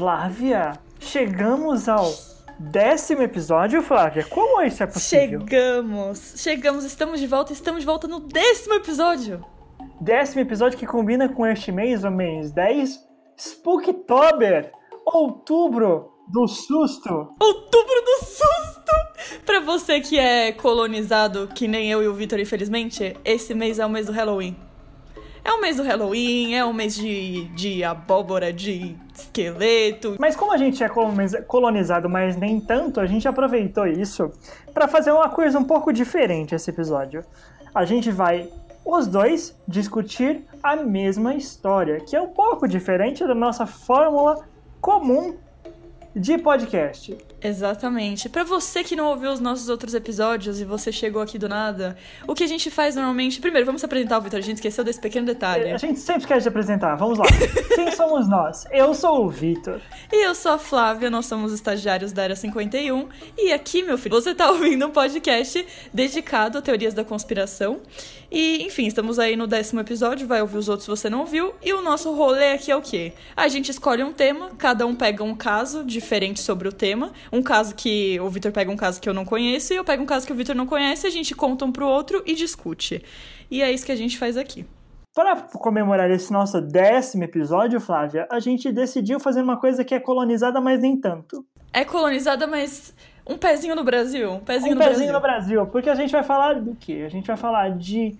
Flávia, chegamos ao décimo episódio, Flávia. Como isso é possível? Chegamos, chegamos, estamos de volta, estamos de volta no décimo episódio. Décimo episódio que combina com este mês, o mês 10, Spooktober, outubro do susto. Outubro do susto! Pra você que é colonizado, que nem eu e o Vitor, infelizmente, esse mês é o mês do Halloween. É o mês do Halloween, é o mês de, de abóbora, de esqueleto. Mas como a gente é colonizado, mas nem tanto, a gente aproveitou isso para fazer uma coisa um pouco diferente esse episódio. A gente vai os dois discutir a mesma história, que é um pouco diferente da nossa fórmula comum de podcast. Exatamente. Para você que não ouviu os nossos outros episódios e você chegou aqui do nada, o que a gente faz normalmente. Primeiro, vamos apresentar o Vitor. A gente esqueceu desse pequeno detalhe. A gente sempre quer te apresentar. Vamos lá. Quem somos nós? Eu sou o Vitor. E eu sou a Flávia. Nós somos estagiários da Área 51. E aqui, meu filho, você tá ouvindo um podcast dedicado a teorias da conspiração. E, enfim, estamos aí no décimo episódio. Vai ouvir os outros se você não ouviu. E o nosso rolê aqui é o quê? A gente escolhe um tema, cada um pega um caso diferente sobre o tema um caso que o Vitor pega um caso que eu não conheço e eu pego um caso que o Vitor não conhece, a gente conta um pro outro e discute. E é isso que a gente faz aqui. Para comemorar esse nosso décimo episódio, Flávia, a gente decidiu fazer uma coisa que é colonizada, mas nem tanto. É colonizada, mas um pezinho no Brasil. Um pezinho, um no, pezinho Brasil. no Brasil. Porque a gente vai falar do quê? A gente vai falar de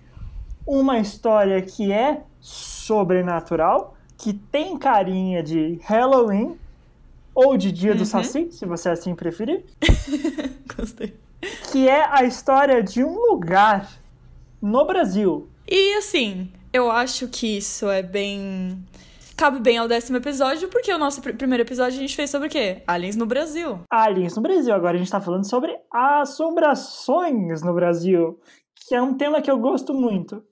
uma história que é sobrenatural, que tem carinha de Halloween, ou de Dia uhum. do Saci, se você assim preferir. Gostei. Que é a história de um lugar no Brasil. E assim, eu acho que isso é bem. Cabe bem ao décimo episódio, porque o nosso pr primeiro episódio a gente fez sobre o quê? Aliens no Brasil. Aliens no Brasil. Agora a gente tá falando sobre assombrações no Brasil, que é um tema que eu gosto muito.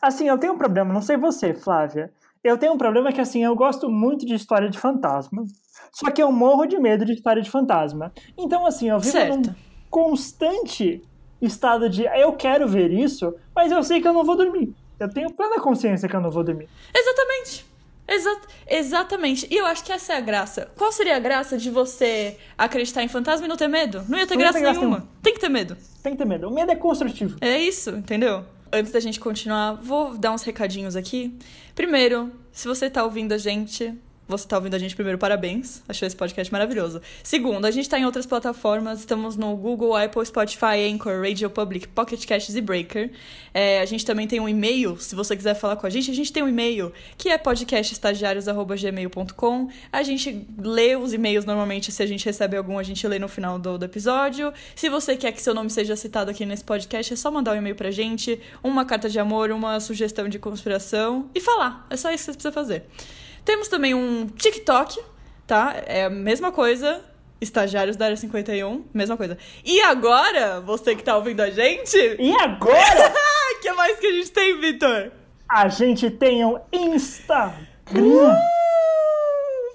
Assim, eu tenho um problema, não sei você, Flávia. Eu tenho um problema que, assim, eu gosto muito de história de fantasma. Só que eu morro de medo de história de fantasma. Então, assim, eu vivo certo. num constante estado de eu quero ver isso, mas eu sei que eu não vou dormir. Eu tenho plena consciência que eu não vou dormir. Exatamente. Exa exatamente. E eu acho que essa é a graça. Qual seria a graça de você acreditar em fantasma e não ter medo? Não ia ter, não graça, ia ter graça nenhuma. Tem que ter medo. Tem que ter medo. O medo é construtivo. É isso, entendeu? Antes da gente continuar, vou dar uns recadinhos aqui. Primeiro, se você tá ouvindo a gente, você tá ouvindo a gente primeiro, parabéns. Achou esse podcast maravilhoso. Segundo, a gente tá em outras plataformas. Estamos no Google, Apple, Spotify, Anchor, Radio Public, Pocket Casts e Breaker. É, a gente também tem um e-mail, se você quiser falar com a gente. A gente tem um e-mail que é podcastestagiários.gmail.com. A gente lê os e-mails normalmente. Se a gente recebe algum, a gente lê no final do, do episódio. Se você quer que seu nome seja citado aqui nesse podcast, é só mandar um e-mail pra gente, uma carta de amor, uma sugestão de conspiração e falar. É só isso que você precisa fazer. Temos também um TikTok, tá? É a mesma coisa. Estagiários da área 51, mesma coisa. E agora, você que tá ouvindo a gente? E agora? O que mais que a gente tem, Vitor? A gente tem um Instagram. Uh!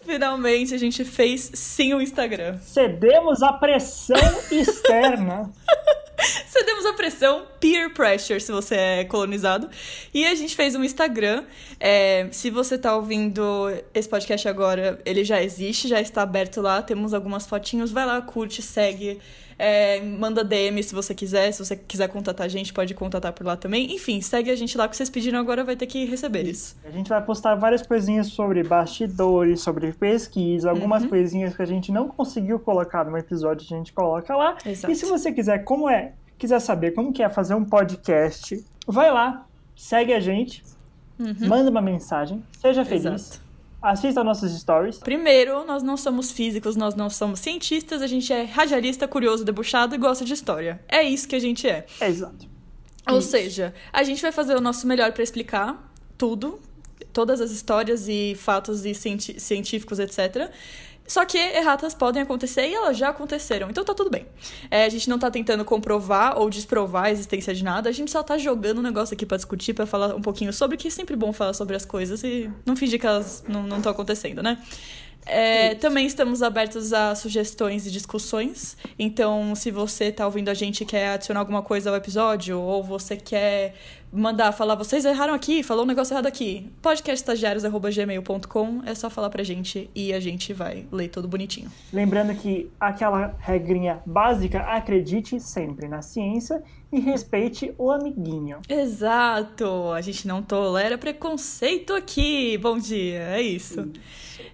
Finalmente a gente fez sim o Instagram. Cedemos a pressão externa. Cedemos a pressão, peer pressure, se você é colonizado. E a gente fez um Instagram. É, se você tá ouvindo esse podcast agora, ele já existe, já está aberto lá. Temos algumas fotinhos. Vai lá, curte, segue. É, manda DM se você quiser. Se você quiser contatar a gente, pode contatar por lá também. Enfim, segue a gente lá que vocês pediram agora, vai ter que receber isso. A gente vai postar várias coisinhas sobre bastidores, sobre pesquisa, algumas uhum. coisinhas que a gente não conseguiu colocar no episódio, a gente coloca lá. Exato. E se você quiser, como é quiser saber como que é fazer um podcast, vai lá, segue a gente, uhum. manda uma mensagem, seja feliz. Exato. Assista nossos stories. Primeiro, nós não somos físicos, nós não somos cientistas, a gente é radialista, curioso, debochado e gosta de história. É isso que a gente é. É exato. Ou isso. seja, a gente vai fazer o nosso melhor para explicar tudo, todas as histórias e fatos e científicos, etc. Só que erratas podem acontecer e elas já aconteceram, então tá tudo bem. É, a gente não tá tentando comprovar ou desprovar a existência de nada, a gente só tá jogando um negócio aqui para discutir, para falar um pouquinho sobre, que é sempre bom falar sobre as coisas e não fingir que elas não estão acontecendo, né? É, também estamos abertos a sugestões e discussões. Então, se você tá ouvindo a gente e quer adicionar alguma coisa ao episódio, ou você quer mandar falar, vocês erraram aqui, falou um negócio errado aqui, podcastestagiários.gmail.com, é só falar pra gente e a gente vai ler tudo bonitinho. Lembrando que aquela regrinha básica, acredite sempre na ciência e respeite o amiguinho. Exato! A gente não tolera preconceito aqui. Bom dia, é isso.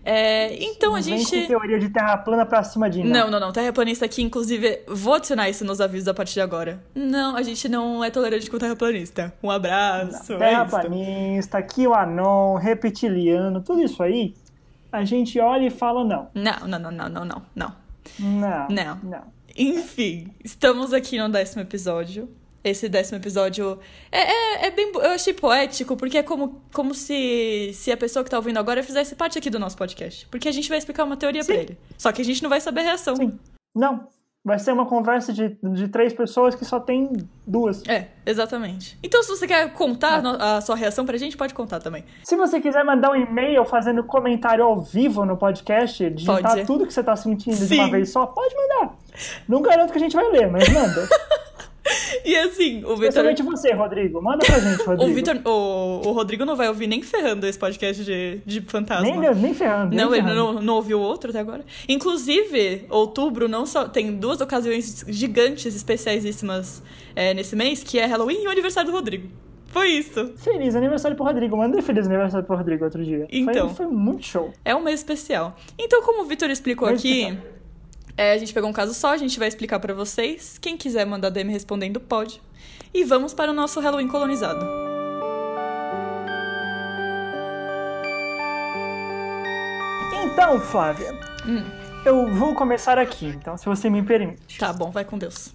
É, então Não a vem gente. com teoria de terra plana pra cima de Não, não, não. Terraplanista aqui, inclusive, vou adicionar isso nos avisos a partir de agora. Não, a gente não é tolerante com terraplanista. Um abraço. é isso. Terraplanista, QAnon, reptiliano, tudo isso aí, a gente olha e fala não. Não, não, não, não, não, não, não. Não. Não. Não. Enfim, estamos aqui no décimo episódio. Esse décimo episódio é, é, é bem. Eu achei poético, porque é como, como se, se a pessoa que tá ouvindo agora fizesse parte aqui do nosso podcast. Porque a gente vai explicar uma teoria pra Sim. ele. Só que a gente não vai saber a reação. Sim. Não. Vai ser uma conversa de, de três pessoas que só tem duas. É, exatamente. Então, se você quer contar no- a sua reação pra gente, pode contar também. Se você quiser mandar um e-mail fazendo comentário ao vivo no podcast, digitar tudo que você tá sentindo de Sim. uma vez só, pode mandar. Não garanto que a gente vai ler, mas manda. E assim, o Vitor. Especialmente você, Rodrigo. Manda pra gente, O, Rodrigo. Vitor, o, o Rodrigo não vai ouvir nem ferrando esse podcast de, de fantasma. Nem, nem ferrando. nem Não, ele ferrando. não, não ouviu o outro até agora. Inclusive, outubro não só tem duas ocasiões gigantes, especiaíssimas é, nesse mês, que é Halloween e o aniversário do Rodrigo. Foi isso. Feliz aniversário pro Rodrigo. Mandei feliz aniversário pro Rodrigo outro dia. Foi- Então. Foi, muito show. É um mês especial. Então, como o Vitor explicou Mês aqui, especial. É, a gente pegou um caso só, a gente vai explicar pra vocês. Quem quiser mandar DM respondendo, pode. E vamos para o nosso Halloween colonizado. Então, Flávia, Hum. eu vou começar aqui, então, se você me permite. Tá bom, vai com Deus.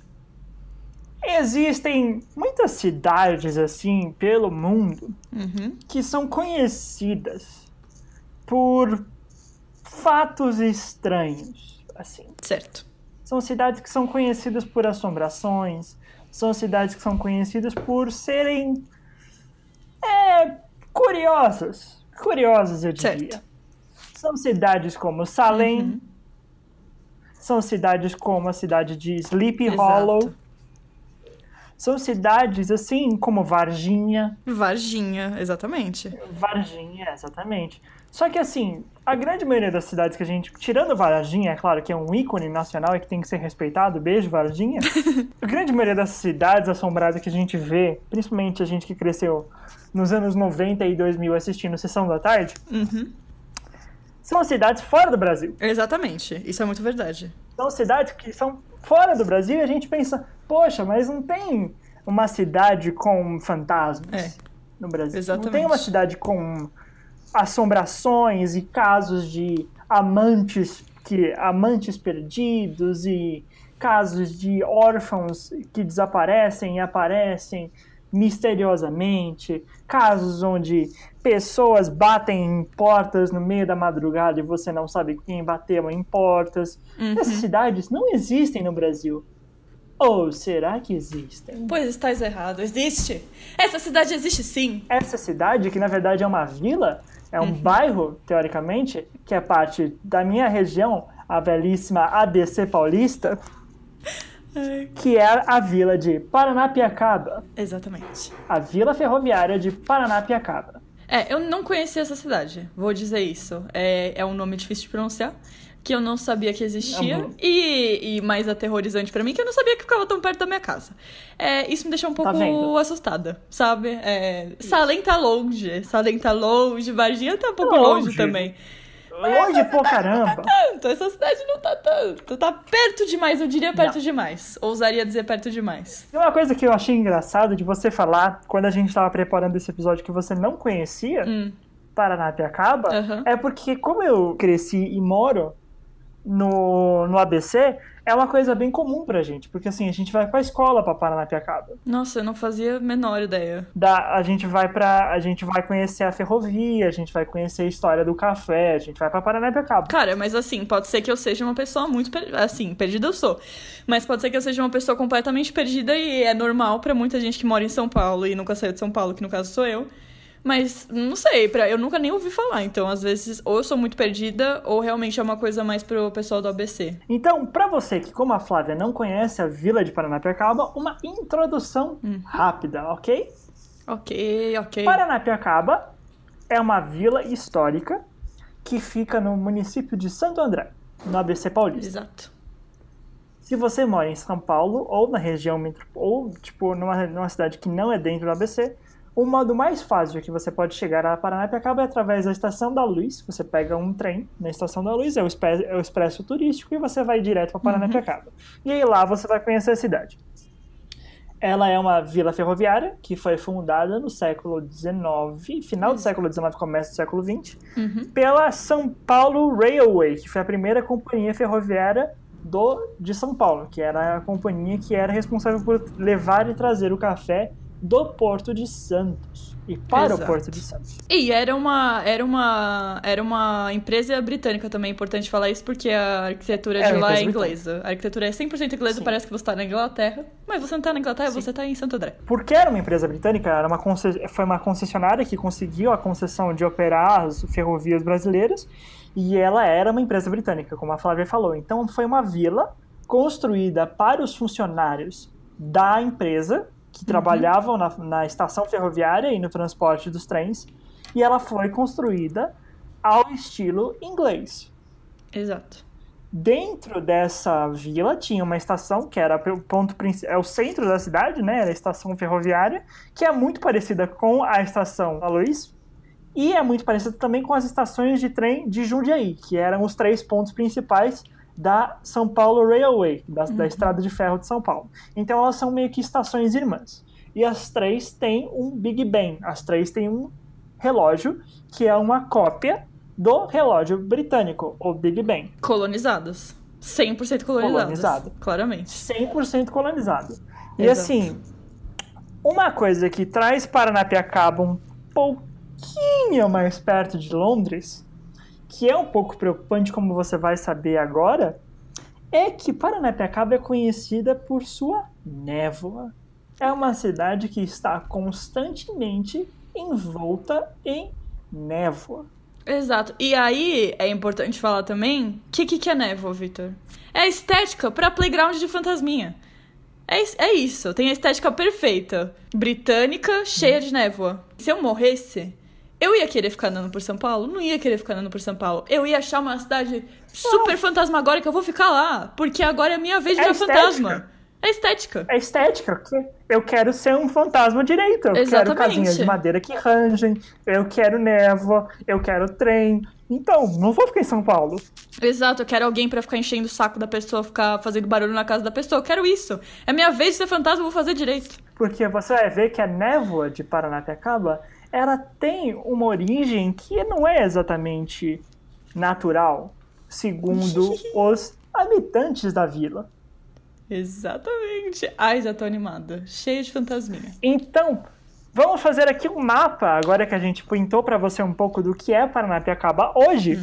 Existem muitas cidades, assim, pelo mundo, Uhum. que são conhecidas por fatos estranhos, assim. Certo. São cidades que são conhecidas por assombrações, são cidades que são conhecidas por serem é, curiosas. Curiosas, eu diria. Certo. São cidades como Salem, Uhum. são cidades como a cidade de Sleepy Exato. Hollow, são cidades assim como Varginha, Varginha, exatamente. Varginha, exatamente. Só que assim, a grande maioria das cidades que a gente. Tirando Varginha, é claro, que é um ícone nacional e que tem que ser respeitado, beijo, Varginha. a grande maioria das cidades assombradas que a gente vê, principalmente a gente que cresceu nos anos 90 e 2000 assistindo Sessão da Tarde, Uhum. são cidades fora do Brasil. Exatamente. Isso é muito verdade. São cidades que são fora do Brasil e a gente pensa, poxa, mas não tem uma cidade com fantasmas É. no Brasil. Não Exatamente. tem uma cidade com assombrações e casos de amantes que amantes perdidos e casos de órfãos que desaparecem e aparecem misteriosamente, casos onde pessoas batem em portas no meio da madrugada e você não sabe quem bateu em portas. Uhum. Essas cidades não existem no Brasil. Ou será que existem? Pois estás errado. Existe. Essa cidade existe sim. Essa cidade, que na verdade é uma vila, é um bairro, teoricamente, que é parte da minha região, a belíssima ADC Paulista, que é a vila de Paranapiacaba, Exatamente. a vila ferroviária de Paranapiacaba. É, eu não conhecia essa cidade, vou dizer isso. É, é um nome difícil de pronunciar, que eu não sabia que existia. Uhum. E, e mais aterrorizante pra mim, que eu não sabia que ficava tão perto da minha casa. É, isso me deixou um pouco Tá assustada, sabe? É, Salem tá longe, Salem tá longe, Varginha tá um pouco Longe. longe também. Longe por caramba. Tanto, essa cidade não tá tanto. Tá perto demais, eu diria perto demais. Ousaria dizer perto demais. E uma coisa que eu achei engraçado de você falar, quando a gente estava preparando esse episódio que você não conhecia, Hum, Paranapiacaba, Aham. é porque como eu cresci e moro no, no ABC, é uma coisa bem comum pra gente, porque assim, a gente vai pra escola pra Paranapiacaba. nossa, eu não fazia a menor ideia. Da, a gente vai para a gente vai conhecer a ferrovia, a gente vai conhecer a história do café, a gente vai pra Paranapiacaba. Cara, mas assim, pode ser que eu seja uma pessoa muito. per- Assim, perdida eu sou. Mas pode ser que eu seja uma pessoa completamente perdida e é normal pra muita gente que mora em São Paulo e nunca saiu de São Paulo, que no caso sou eu. Mas não sei, pra, eu nunca nem ouvi falar. Então, às vezes, ou eu sou muito perdida, ou realmente é uma coisa mais pro pessoal do ABC. Então, pra você que, como a Flávia, não conhece a Vila de Paranapiacaba, uma introdução Hum. rápida, ok? Ok, ok. Paranapiacaba é uma vila histórica que fica no município de Santo André, no ABC Paulista. Exato. Se você mora em São Paulo ou na região ou tipo numa, numa cidade que não é dentro do ABC, o modo mais fácil que você pode chegar a Paranapiacaba é através da Estação da Luz. Você pega um trem na Estação da Luz, é o, expe- é o expresso turístico, e você vai direto para Paranapiacaba. E aí lá você vai conhecer a cidade. Ela é uma vila ferroviária que foi fundada no século XIX, final do século XIX, começo do século XX, pela São Paulo Railway, que foi a primeira companhia ferroviária do, de São Paulo, que era a companhia que era responsável por levar e trazer o café do Porto de Santos e para Exato. o Porto de Santos. E era uma, era uma, era uma empresa britânica também, é importante falar isso, porque a arquitetura Era de lá é inglesa. A arquitetura é 100% inglesa, Sim. parece que você tá na Inglaterra. Mas você não tá na Inglaterra, Sim. você tá em Santo André. Porque era uma empresa britânica, era uma foi uma concessionária que conseguiu a concessão de operar as ferrovias brasileiras e ela era uma empresa britânica, como a Flávia falou. Então foi uma vila construída para os funcionários da empresa que trabalhavam na, na estação ferroviária e no transporte dos trens e ela foi construída ao estilo inglês. Exato. Dentro dessa vila tinha uma estação que era o ponto principal, é o centro da cidade, né? Era a estação ferroviária, que é muito parecida com a estação Luz e é muito parecida também com as estações de trem de Jundiaí, que eram os três pontos principais da São Paulo Railway, da, da estrada de ferro de São Paulo. Então elas são meio que estações irmãs. E as três têm um Big Ben, as três têm um relógio que é uma cópia do relógio britânico, o Big Ben. Colonizados. 100% colonizados. Colonizado. Claramente. 100% colonizado. E Exato. assim, uma coisa que traz Paranapiacaba um pouquinho mais perto de Londres, que é um pouco preocupante, como você vai saber agora, é que Paranapiacaba é conhecida por sua névoa. É uma cidade que está constantemente envolta em névoa. Exato. E aí, é importante falar também, o que, que, que é névoa, Victor? É estética pra playground de fantasminha. É, é isso, tem a estética perfeita. Britânica, cheia de névoa. Se eu morresse, eu ia querer ficar andando por São Paulo? Não ia querer ficar andando por São Paulo. Eu ia achar uma cidade super fantasmagórica, eu vou ficar lá. Porque agora é a minha vez de É estética. fantasma. É estética. É estética. que Eu quero ser um fantasma direito. Eu quero Exatamente. casinhas de madeira que rangem. Eu quero névoa. Eu quero trem. Então, não vou ficar em São Paulo. Exato, eu quero alguém pra ficar enchendo o saco da pessoa, ficar fazendo barulho na casa da pessoa. Eu quero isso. É minha vez de ser fantasma, eu vou fazer direito. Porque você vai ver que a névoa de Paranapiacaba, ela tem uma origem que não é exatamente natural, segundo os habitantes da vila. Exatamente. Ai, já tô animada. Cheia de fantasminha. Então, vamos fazer aqui um mapa, agora que a gente pintou para você um pouco do que é Paranapiacaba hoje.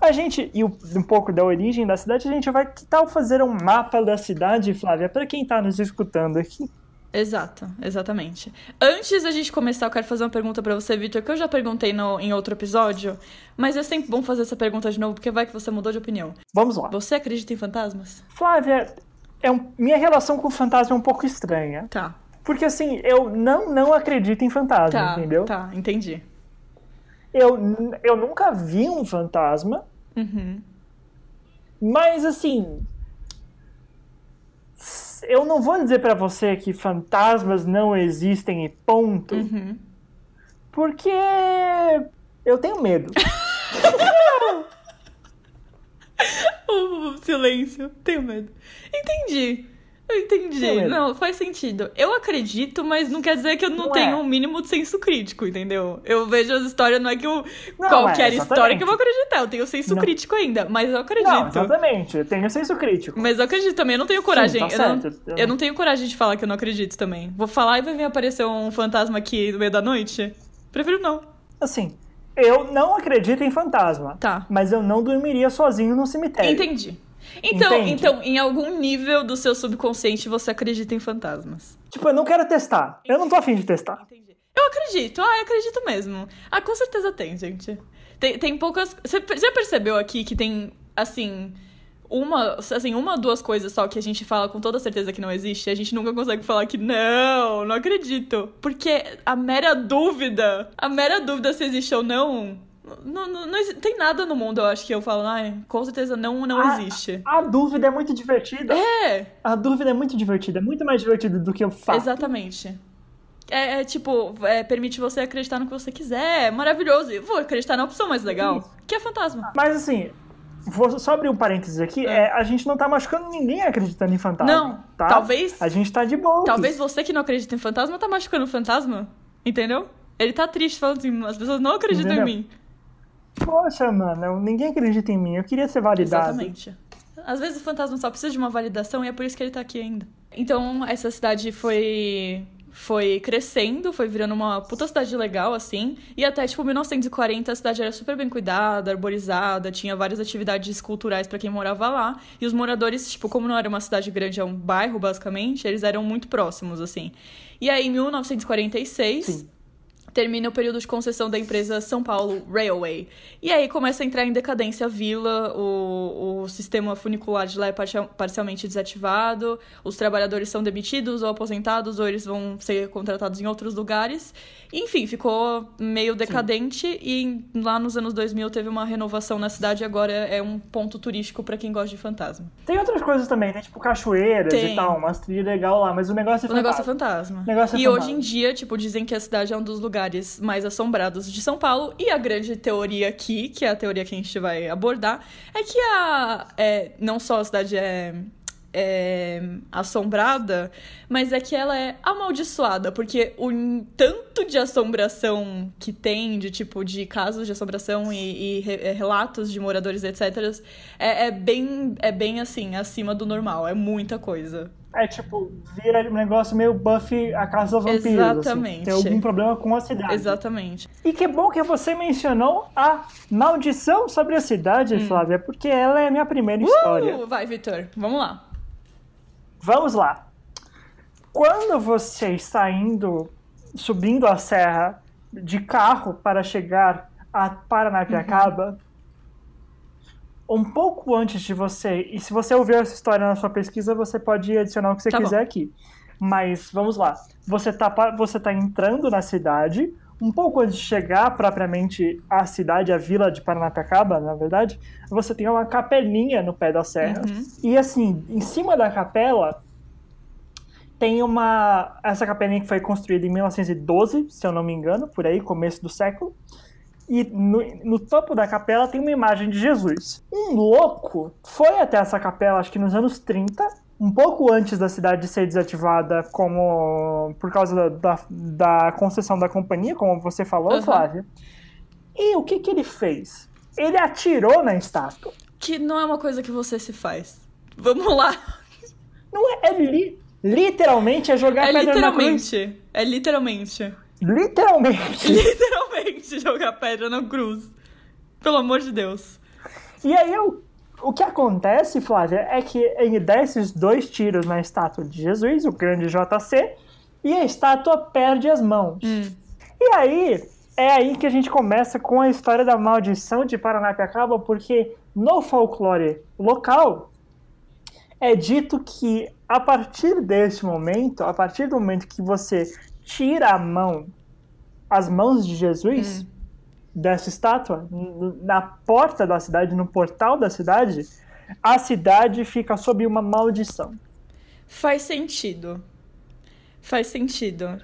A gente, e um pouco da origem da cidade, a gente vai, que tal fazer um mapa da cidade, Flávia, para quem tá nos escutando aqui? Exato, exatamente. Antes da gente começar, eu quero fazer uma pergunta pra você, Victor, que eu já perguntei no, em outro episódio, mas é sempre bom fazer essa pergunta de novo, porque vai que você mudou de opinião. Vamos lá. Você acredita em fantasmas? Flávia, é um- minha relação com o fantasma é um pouco estranha. Tá. Porque assim, eu não, não acredito em fantasma, Tá, entendeu? tá, entendi. Eu, eu nunca vi um fantasma, Uhum. mas assim. Eu não vou dizer pra você que fantasmas não existem e ponto, Uhum. porque eu tenho medo. O silêncio. Tenho medo. Entendi. Eu entendi. Medo. Não, faz sentido. Eu acredito, mas não quer dizer que eu não, Não tenho é. um mínimo de senso crítico, entendeu? Eu vejo as histórias, não é que eu. Não, qualquer é, história que eu vou acreditar. Eu tenho senso Não. crítico ainda, mas eu acredito. Não, exatamente, eu tenho senso crítico. Mas eu acredito também, eu não tenho coragem. tá eu, não, eu não tenho coragem de falar que eu não acredito também. Vou falar e vai vir aparecer um fantasma aqui no meio da noite? Prefiro não. Assim, eu não acredito em fantasma, Tá. mas eu não dormiria sozinho no cemitério. Entendi. Então, Entende? então, em algum nível do seu subconsciente você acredita em fantasmas. Tipo, eu não quero testar. Eu não tô afim de testar. Entendi. Eu acredito, ah, eu acredito mesmo. Ah, com certeza tem, gente. Tem, tem poucas. Você percebeu aqui que tem, assim. Uma, assim, uma duas coisas só que a gente fala com toda certeza que não existe, a gente nunca consegue falar que não, não acredito. Porque a mera dúvida, a mera dúvida se existe ou não, não, não, não, tem nada no mundo, eu acho, que eu falo, ah, com certeza não, não a, existe. A dúvida é muito divertida. É! A dúvida é muito divertida, é muito mais divertida do que o fato. Exatamente. É, é tipo, é, permite você acreditar no que você quiser. É maravilhoso. Eu vou acreditar na opção mais legal, Isso. que é fantasma. Mas assim, vou só abrir um parênteses aqui. É. é. a gente não tá machucando ninguém acreditando em fantasma. Não, tá? talvez. A gente tá de boa. Talvez você que não acredita em fantasma tá machucando o fantasma. Entendeu? Ele tá triste falando assim, as pessoas não acreditam Entendeu? em mim. Poxa, mano, ninguém acredita em mim. Eu queria ser validado. Exatamente. Às vezes o fantasma só precisa de uma validação e é por isso que ele tá aqui ainda. Então, essa cidade foi foi crescendo, foi virando uma puta cidade legal, assim. E até, tipo, 1940 a cidade era super bem cuidada, arborizada, tinha várias atividades culturais para quem morava lá. E os moradores, tipo, como não era uma cidade grande, é um bairro, basicamente, eles eram muito próximos, assim. E aí, em 1946. Sim termina o período de concessão da empresa São Paulo Railway. E aí começa a entrar em decadência a vila, o, o sistema funicular de lá é parcialmente desativado, os trabalhadores são demitidos ou aposentados, ou eles vão ser contratados em outros lugares. Enfim, ficou meio decadente Sim. e lá nos anos 2000 teve uma renovação na cidade e agora é um ponto turístico para quem gosta de fantasma. Tem outras coisas também, né? Tipo cachoeiras tem. e tal, umas trilhas legal lá, mas o negócio é fantasma. O negócio é fantasma. Negócio é e fantasma. hoje em dia, tipo, dizem que a cidade é um dos lugares lugares mais assombrados de São Paulo. E a grande teoria aqui, que é a teoria que a gente vai abordar, é que a, é, não só a cidade é, é assombrada, mas é que ela é amaldiçoada, porque o tanto de assombração que tem, de tipo, de casos de assombração e, e é, relatos de moradores, etc., é, é, bem, é bem assim, acima do normal, é muita coisa. É tipo, vira um negócio meio Buffy a Casa dos Vampiros. Assim. Exatamente. Assim. Tem algum problema com a cidade. Exatamente. E que bom que você mencionou a maldição sobre a cidade, hum. Flávia, porque ela é a minha primeira uh, história. Vai, Vitor, vamos lá. Vamos lá. Quando você está indo, subindo a serra de carro para chegar a Paranapiacaba, uhum um pouco antes de você, e se você ouvir essa história na sua pesquisa, você pode adicionar o que você tá quiser bom. aqui. Mas vamos lá. Você tá, você tá entrando na cidade, um pouco antes de chegar propriamente à cidade, a vila de Paranapiacaba, na verdade, você tem uma capelinha no pé da serra. Uhum. E assim, em cima da capela tem uma. Essa capelinha que foi construída em 1912, se eu não me engano, por aí, começo do século. E no, no, topo da capela tem uma imagem de Jesus. Um louco foi até essa capela, acho que nos anos 30, um pouco antes da cidade ser desativada como por causa da, da, da concessão da companhia, como você falou, uhum. Flávia. E o que, que ele fez? Ele atirou na estátua. Que não é uma coisa que você se faz. Vamos lá. Não é, é li, literalmente é jogar é pedra na cruz. É literalmente. Literalmente. Literalmente jogar pedra na cruz. Pelo amor de Deus. E aí eu, o que acontece, Flávia, é que ele dá esses dois tiros na estátua de Jesus, o grande JC, e a estátua perde as mãos. Hum. E aí, é aí que a gente começa com a história da maldição de Paranapiacaba, porque no folclore local é dito que a partir deste momento, a partir do momento que você tira a mão, as mãos de Jesus hum. Dessa estátua, na porta da cidade, no portal da cidade, a cidade fica sob uma maldição. Faz sentido. Faz sentido.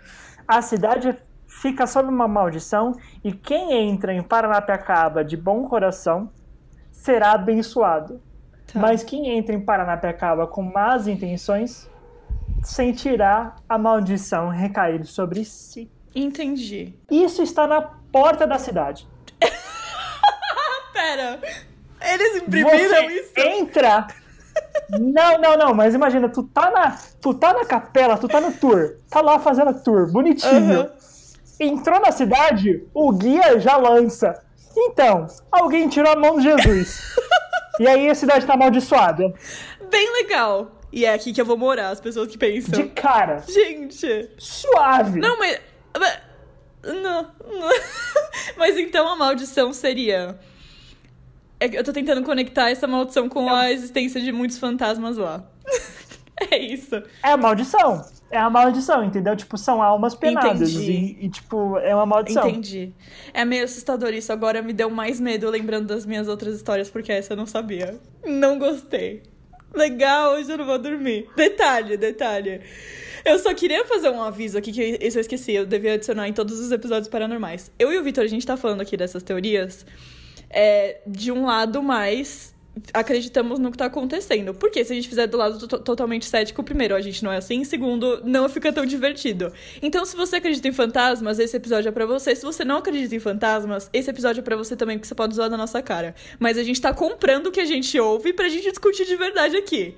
A cidade fica sob uma maldição e quem entra em Paranapiacaba de bom coração será abençoado. Tá. Mas quem entra em Paranapiacaba com más intenções sentirá a maldição recair sobre si. Entendi. Isso está na porta da cidade. Pera, eles imprimiram Você isso? Entra. Não, não, não, mas imagina, tu tá na, tu tá na capela, tu tá no tour, tá lá fazendo tour, bonitinho. Uhum. Entrou na cidade, o guia já lança. Então, alguém tirou a mão de Jesus. e aí a cidade tá amaldiçoada. Bem legal. E é aqui que eu vou morar, as pessoas que pensam. De cara. Gente. Suave. Não, mas. Não, não. Mas então a maldição seria. É eu tô tentando conectar essa maldição com a existência de muitos fantasmas lá. é isso. É a maldição. É a maldição, entendeu? Tipo, são almas penadas. E, e, tipo, é uma maldição. Entendi. É meio assustador isso. Agora me deu mais medo lembrando das minhas outras histórias, porque essa eu não sabia. Não gostei. Legal, hoje eu não vou dormir. Detalhe, detalhe. Eu só queria fazer um aviso aqui, que isso eu esqueci, eu devia adicionar em todos os episódios paranormais. Eu e o Vitor, a gente tá falando aqui dessas teorias é, de um lado mais acreditamos no que tá acontecendo. Porque se a gente fizer do lado totalmente cético, primeiro, a gente não é assim, segundo, não fica tão divertido. Então, se você acredita em fantasmas, esse episódio é para você. Se você não acredita em fantasmas, esse episódio é para você também, porque você pode zoar da nossa cara. Mas a gente tá comprando o que a gente ouve pra gente discutir de verdade aqui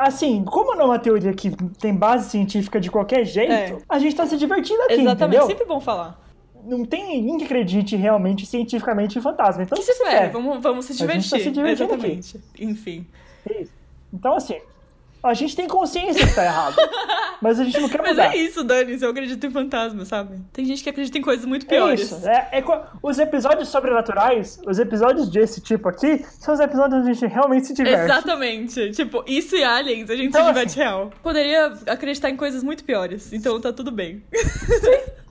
assim, como não é uma teoria que tem base científica de qualquer jeito, é. a gente tá se divertindo aqui, Exatamente, entendeu? sempre bom falar. Não tem ninguém que acredite realmente cientificamente em fantasma. Então, que se espere, vamos, vamos se divertir. A gente tá se divertindo Exatamente. Aqui. Enfim. É isso. Então, assim, a gente tem consciência que tá errado. mas a gente não quer mudar. Mas é isso, Dani, eu acredito em fantasmas, sabe? Tem gente que acredita em coisas muito piores. É isso. É, é, os episódios sobrenaturais, os episódios desse tipo aqui, são os episódios onde a gente realmente se diverte. Exatamente. Tipo, isso e aliens, a gente então, se diverte assim, real. Poderia acreditar em coisas muito piores, então tá tudo bem. Sim.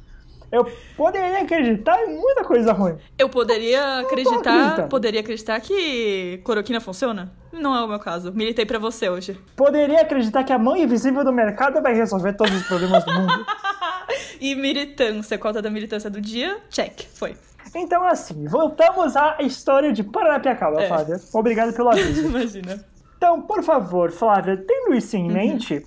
Eu poderia acreditar em muita coisa ruim. Eu poderia acreditar, poderia acreditar que cloroquina funciona? Não é o meu caso. Militei para você hoje. Poderia acreditar que a mão invisível do mercado vai resolver todos os problemas do mundo. e militância, cota da militância do dia? Check, foi. Então, assim, voltamos à história de Paranapiacaba, é. Flávia. Obrigado pelo aviso. Imagina. Então, por favor, Flávia, tendo isso em uhum. mente,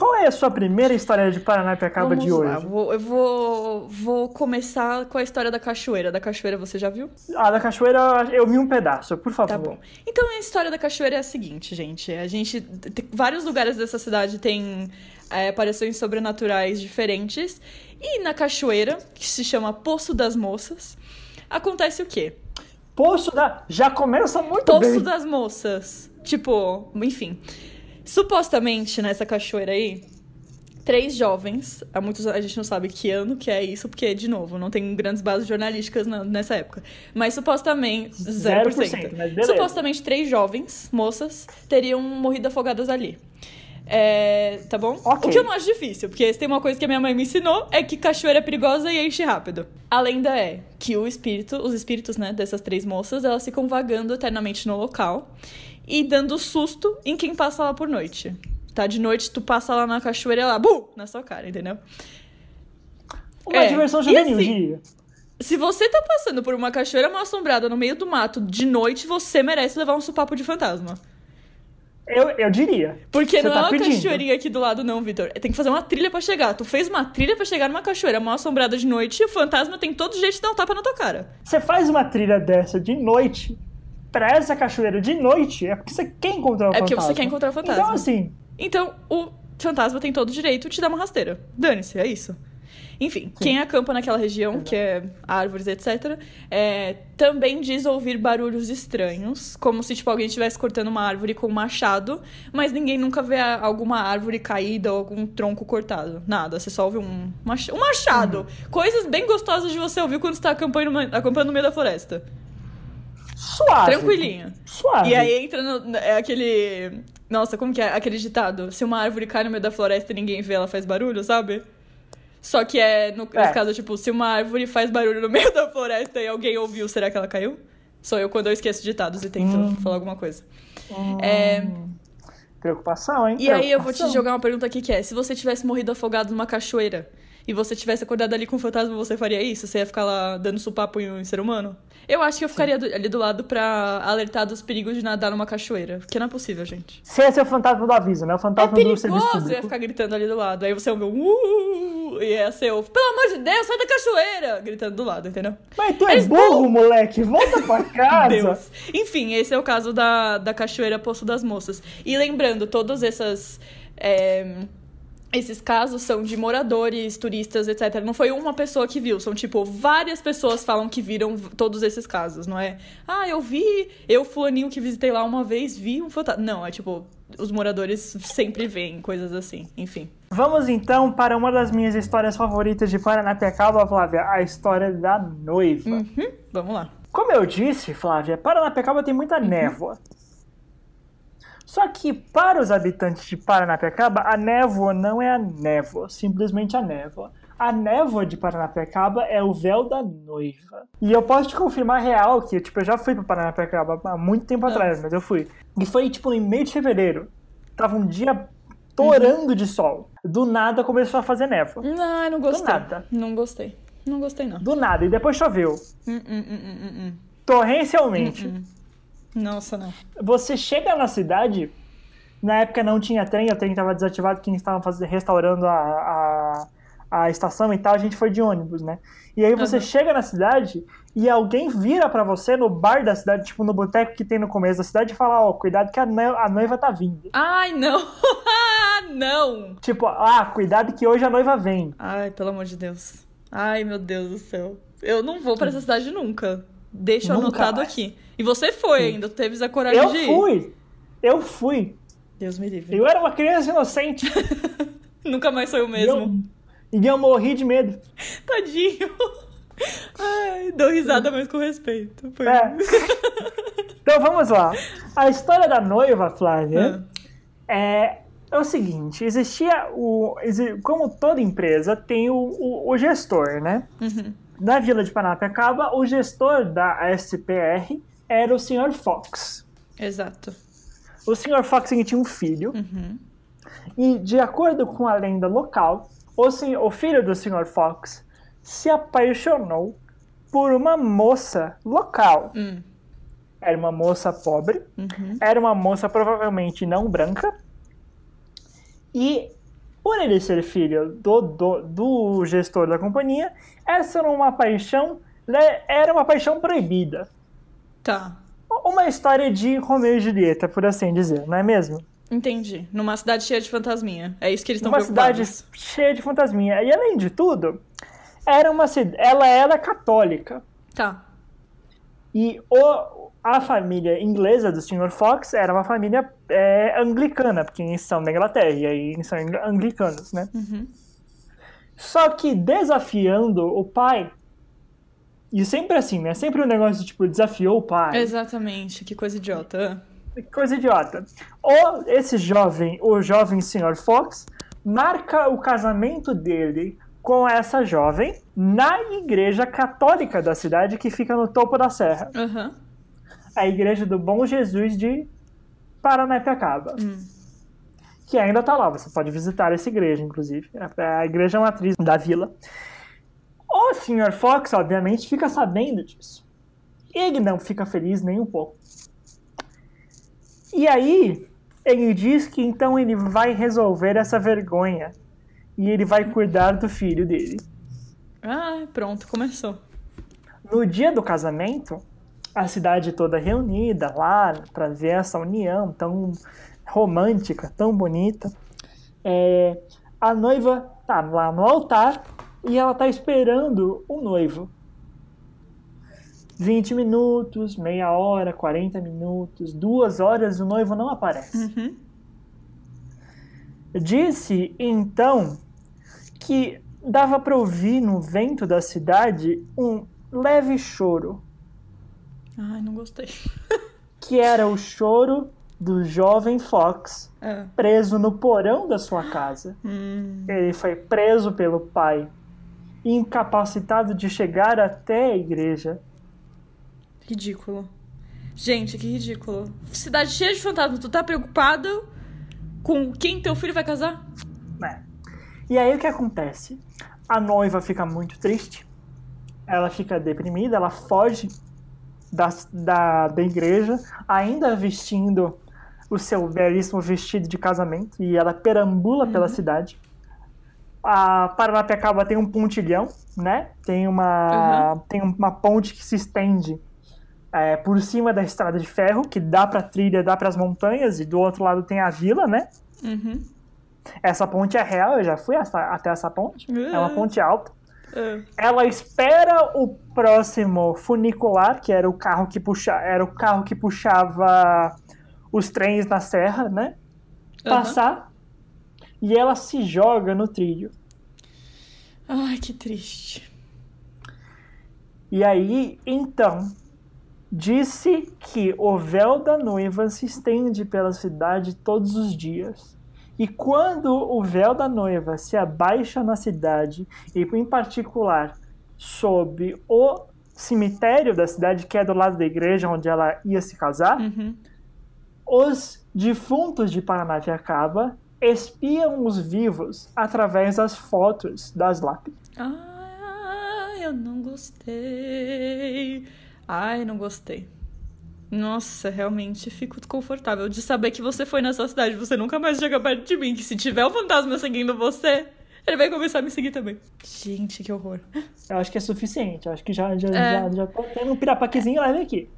qual é a sua primeira história de Paranapiacaba Vamos de lá. hoje? Vou, eu vou, vou começar com a história da cachoeira. Da cachoeira você já viu? Ah, da cachoeira eu vi um pedaço, por favor. Tá bom. Então a história da cachoeira é a seguinte, gente. A gente. Vários lugares dessa cidade têm é, aparições sobrenaturais diferentes. E na cachoeira, que se chama Poço das Moças, acontece o quê? Poço da. Já começa muito Poço bem. Poço das Moças. Tipo, enfim. Supostamente, nessa cachoeira aí, três jovens, há muitos a gente não sabe que ano que é isso, porque, de novo, não tem grandes bases jornalísticas na, nessa época. Mas supostamente. 0%. 0% mas supostamente três jovens, moças, teriam morrido afogadas ali. É, tá bom? Okay. O que eu não acho difícil, porque se tem uma coisa que a minha mãe me ensinou é que cachoeira é perigosa e enche rápido. A lenda é que o espírito, os espíritos, né, dessas três moças, elas ficam vagando eternamente no local e dando susto em quem passa lá por noite. Tá de noite, tu passa lá na cachoeira e lá, bu, na sua cara, entendeu? Uma é. diversão juvenil, assim, diria. Se você tá passando por uma cachoeira mal assombrada no meio do mato de noite, você merece levar um supapo de fantasma. Eu, eu diria. Porque não tá é uma pedindo. cachoeirinha aqui do lado, não, Vitor. Tem que fazer uma trilha para chegar. Tu fez uma trilha para chegar numa cachoeira mal assombrada de noite e o fantasma tem todo jeito de dar um tapa na tua cara. Você faz uma trilha dessa de noite, pra essa cachoeira de noite, é porque você quer encontrar o é fantasma. É porque você quer encontrar o fantasma. Então, assim. Então, o fantasma tem todo o direito de te dar uma rasteira. Dane-se, é isso. Enfim, Sim. quem acampa naquela região, que é árvores, etc., é, também diz ouvir barulhos estranhos, como se tipo, alguém estivesse cortando uma árvore com um machado, mas ninguém nunca vê alguma árvore caída ou algum tronco cortado. Nada, você só ouve um, mach um machado. Uhum. Coisas bem gostosas de você ouvir quando está acampando, acampando no meio da floresta. Suave. Tranquilinho. Suave. E aí entra no, é aquele. Nossa, como que é? Aquele ditado: se uma árvore cai no meio da floresta e ninguém vê, ela faz barulho, sabe? Só que é, no, é. caso, tipo, se uma árvore faz barulho no meio da floresta e alguém ouviu, será que ela caiu? Sou eu quando eu esqueço ditados e tento hum. falar alguma coisa. Hum. É... Preocupação, hein? E Preocupação. aí eu vou te jogar uma pergunta aqui que é: se você tivesse morrido afogado numa cachoeira e você tivesse acordado ali com um fantasma, você faria isso? Você ia ficar lá dando supapo em um ser humano? Eu acho que eu ficaria do, ali do lado pra alertar dos perigos de nadar numa cachoeira. Porque não é possível, gente. Você ia ser o fantasma do aviso, né? O fantasma é do serviço público. Eu ia ficar gritando ali do lado. Aí você ouve um uh, e ia ser o pelo amor de Deus, sai da cachoeira! Gritando do lado, entendeu? Mas tu é Eles burro, não... moleque! Volta pra casa! Deus. Enfim, esse é o caso da, da cachoeira Poço das Moças. E lembrando, todas essas... É esses casos são de moradores, turistas, etc. Não foi uma pessoa que viu, são tipo várias pessoas falam que viram todos esses casos, não é? Ah, eu vi, eu fulaninho que visitei lá uma vez vi um fantasma. Não, é tipo os moradores sempre veem coisas assim, enfim. Vamos então para uma das minhas histórias favoritas de Paranapiacaba, Flávia, a história da noiva. Uhum, vamos lá. Como eu disse, Flávia, Paranapiacaba tem muita névoa. Só que para os habitantes de Paranapiacaba, a névoa não é a névoa, simplesmente a névoa. A névoa de Paranapiacaba é o véu da noiva. E eu posso te confirmar real que, tipo, eu já fui para Paranapiacaba há muito tempo atrás, mas eu fui. E foi, tipo, em meio de fevereiro. Tava um dia torando de sol. Do nada começou a fazer névoa. Não, eu não Do gostei. nada. Não gostei. Não gostei, não. Do nada. E depois choveu. Hum, hum, hum, hum, hum, hum. Torrencialmente. Nossa, não. Você chega na cidade, na época não tinha trem, o trem estava desativado, quem estava restaurando a, a, a estação e tal, a gente foi de ônibus, né? E aí você Aham. chega na cidade e alguém vira pra você no bar da cidade, tipo no boteco que tem no começo da cidade, e fala: Ó, cuidado que a, no- a noiva tá vindo. Ai, não. não. Tipo, ah, cuidado que hoje a noiva vem. Ai, pelo amor de Deus. Ai, meu Deus do céu. Eu não vou pra essa cidade nunca. Deixa Nunca anotado mais. aqui. E você foi ainda, teve a coragem Eu de ir. fui! Eu fui! Deus me livre. Eu era uma criança inocente. Nunca mais foi o e, mesmo. eu, e eu morri de medo. Tadinho. Ai, dou risada, mas com respeito. Foi- É. Então vamos lá. A história da noiva, Flávia, Ah. é, é o seguinte: existia o. Como toda empresa, tem o, o, o gestor, né? Uhum. Na Vila de Paranapiacaba, o gestor da SPR era o Sr. Fox. Exato. O Sr. Fox tinha um filho, Uhum. e de acordo com a lenda local, o, sen- o filho do Sr. Fox se apaixonou por uma moça local. Hum. Era uma moça pobre, Uhum. era uma moça provavelmente não branca. E por ele ser filho do, do, do gestor da companhia, essa era uma paixão, né, era uma paixão proibida. Tá. Uma história de Romeu e Julieta, por assim dizer, não é mesmo? Entendi. Numa cidade cheia de fantasminha. É isso que eles estão Uma cidade preocupados. cheia de fantasminha. E além de tudo, era uma ela era católica. Tá. E o, a família inglesa do Sr. Fox era uma família é, anglicana, porque eles são da Inglaterra, e aí eles são ang- anglicanos, né? Uhum. Só que desafiando o pai, e sempre assim, né? Sempre um negócio tipo, desafiou o pai. Exatamente. Que coisa idiota. Que Coisa idiota. Ou esse jovem, o jovem Sr. Fox, marca o casamento dele com essa jovem na igreja católica da cidade que fica no topo da serra. Aham. a Igreja do Bom Jesus de Paranapiacaba. Hum. Que ainda tá lá, você pode visitar essa igreja, inclusive. É a igreja matriz da vila. O Sr. Fox, obviamente, fica sabendo disso. Ele não fica feliz nem um pouco. E aí, ele diz que então ele vai resolver essa vergonha. E ele vai cuidar do filho dele. Ah, pronto, começou. No dia do casamento, a cidade toda reunida lá para ver essa união tão romântica, tão bonita. É, a noiva tá lá no altar e ela tá esperando o noivo. 20 minutos, meia hora, 40 minutos, duas horas, o noivo não aparece. Uhum. Disse então que dava para ouvir no vento da cidade um leve choro, Ai, não gostei. que era o choro do jovem Fox Ah. preso no porão da sua casa. Hum. Ele foi preso pelo pai, incapacitado de chegar até a igreja. Ridículo. Gente, que ridículo. Cidade cheia de fantasmas. Tu tá preocupado com quem teu filho vai casar? E aí o que acontece? A noiva fica muito triste, ela fica deprimida, ela foge da, da, da igreja, ainda vestindo o seu belíssimo vestido de casamento, e ela perambula pela cidade. A Paranapiacaba tem um pontilhão, né? Tem uma, tem uma ponte que se estende é, por cima da estrada de ferro, que dá pra trilha, dá pras montanhas, e do outro lado tem a vila, né? Uhum. Essa ponte é real, eu já fui até essa ponte. É uma Ah. ponte alta. Ah, Ela espera o próximo funicular, que era o carro que puxa, era o carro que puxava os trens na serra, né? Aham. Passar. E ela se joga no trilho. Ai, que triste. E aí, então, disse que o véu da noiva se estende pela cidade todos os dias. E quando o véu da noiva se abaixa na cidade, e em particular sob o cemitério da cidade, que é do lado da igreja onde ela ia se casar, Uhum. os defuntos de Paranapiacaba espiam os vivos através das fotos das lápides. Ai, eu não gostei. Ai, não gostei. Nossa, realmente fico confortável de saber que você foi nessa cidade. Você nunca mais chega perto de mim. Que se tiver o fantasma seguindo você, ele vai começar a me seguir também. Gente, que horror. Eu acho que é suficiente. Eu acho que já, já, É. já, já tô tendo um pirapaquezinho leve aqui.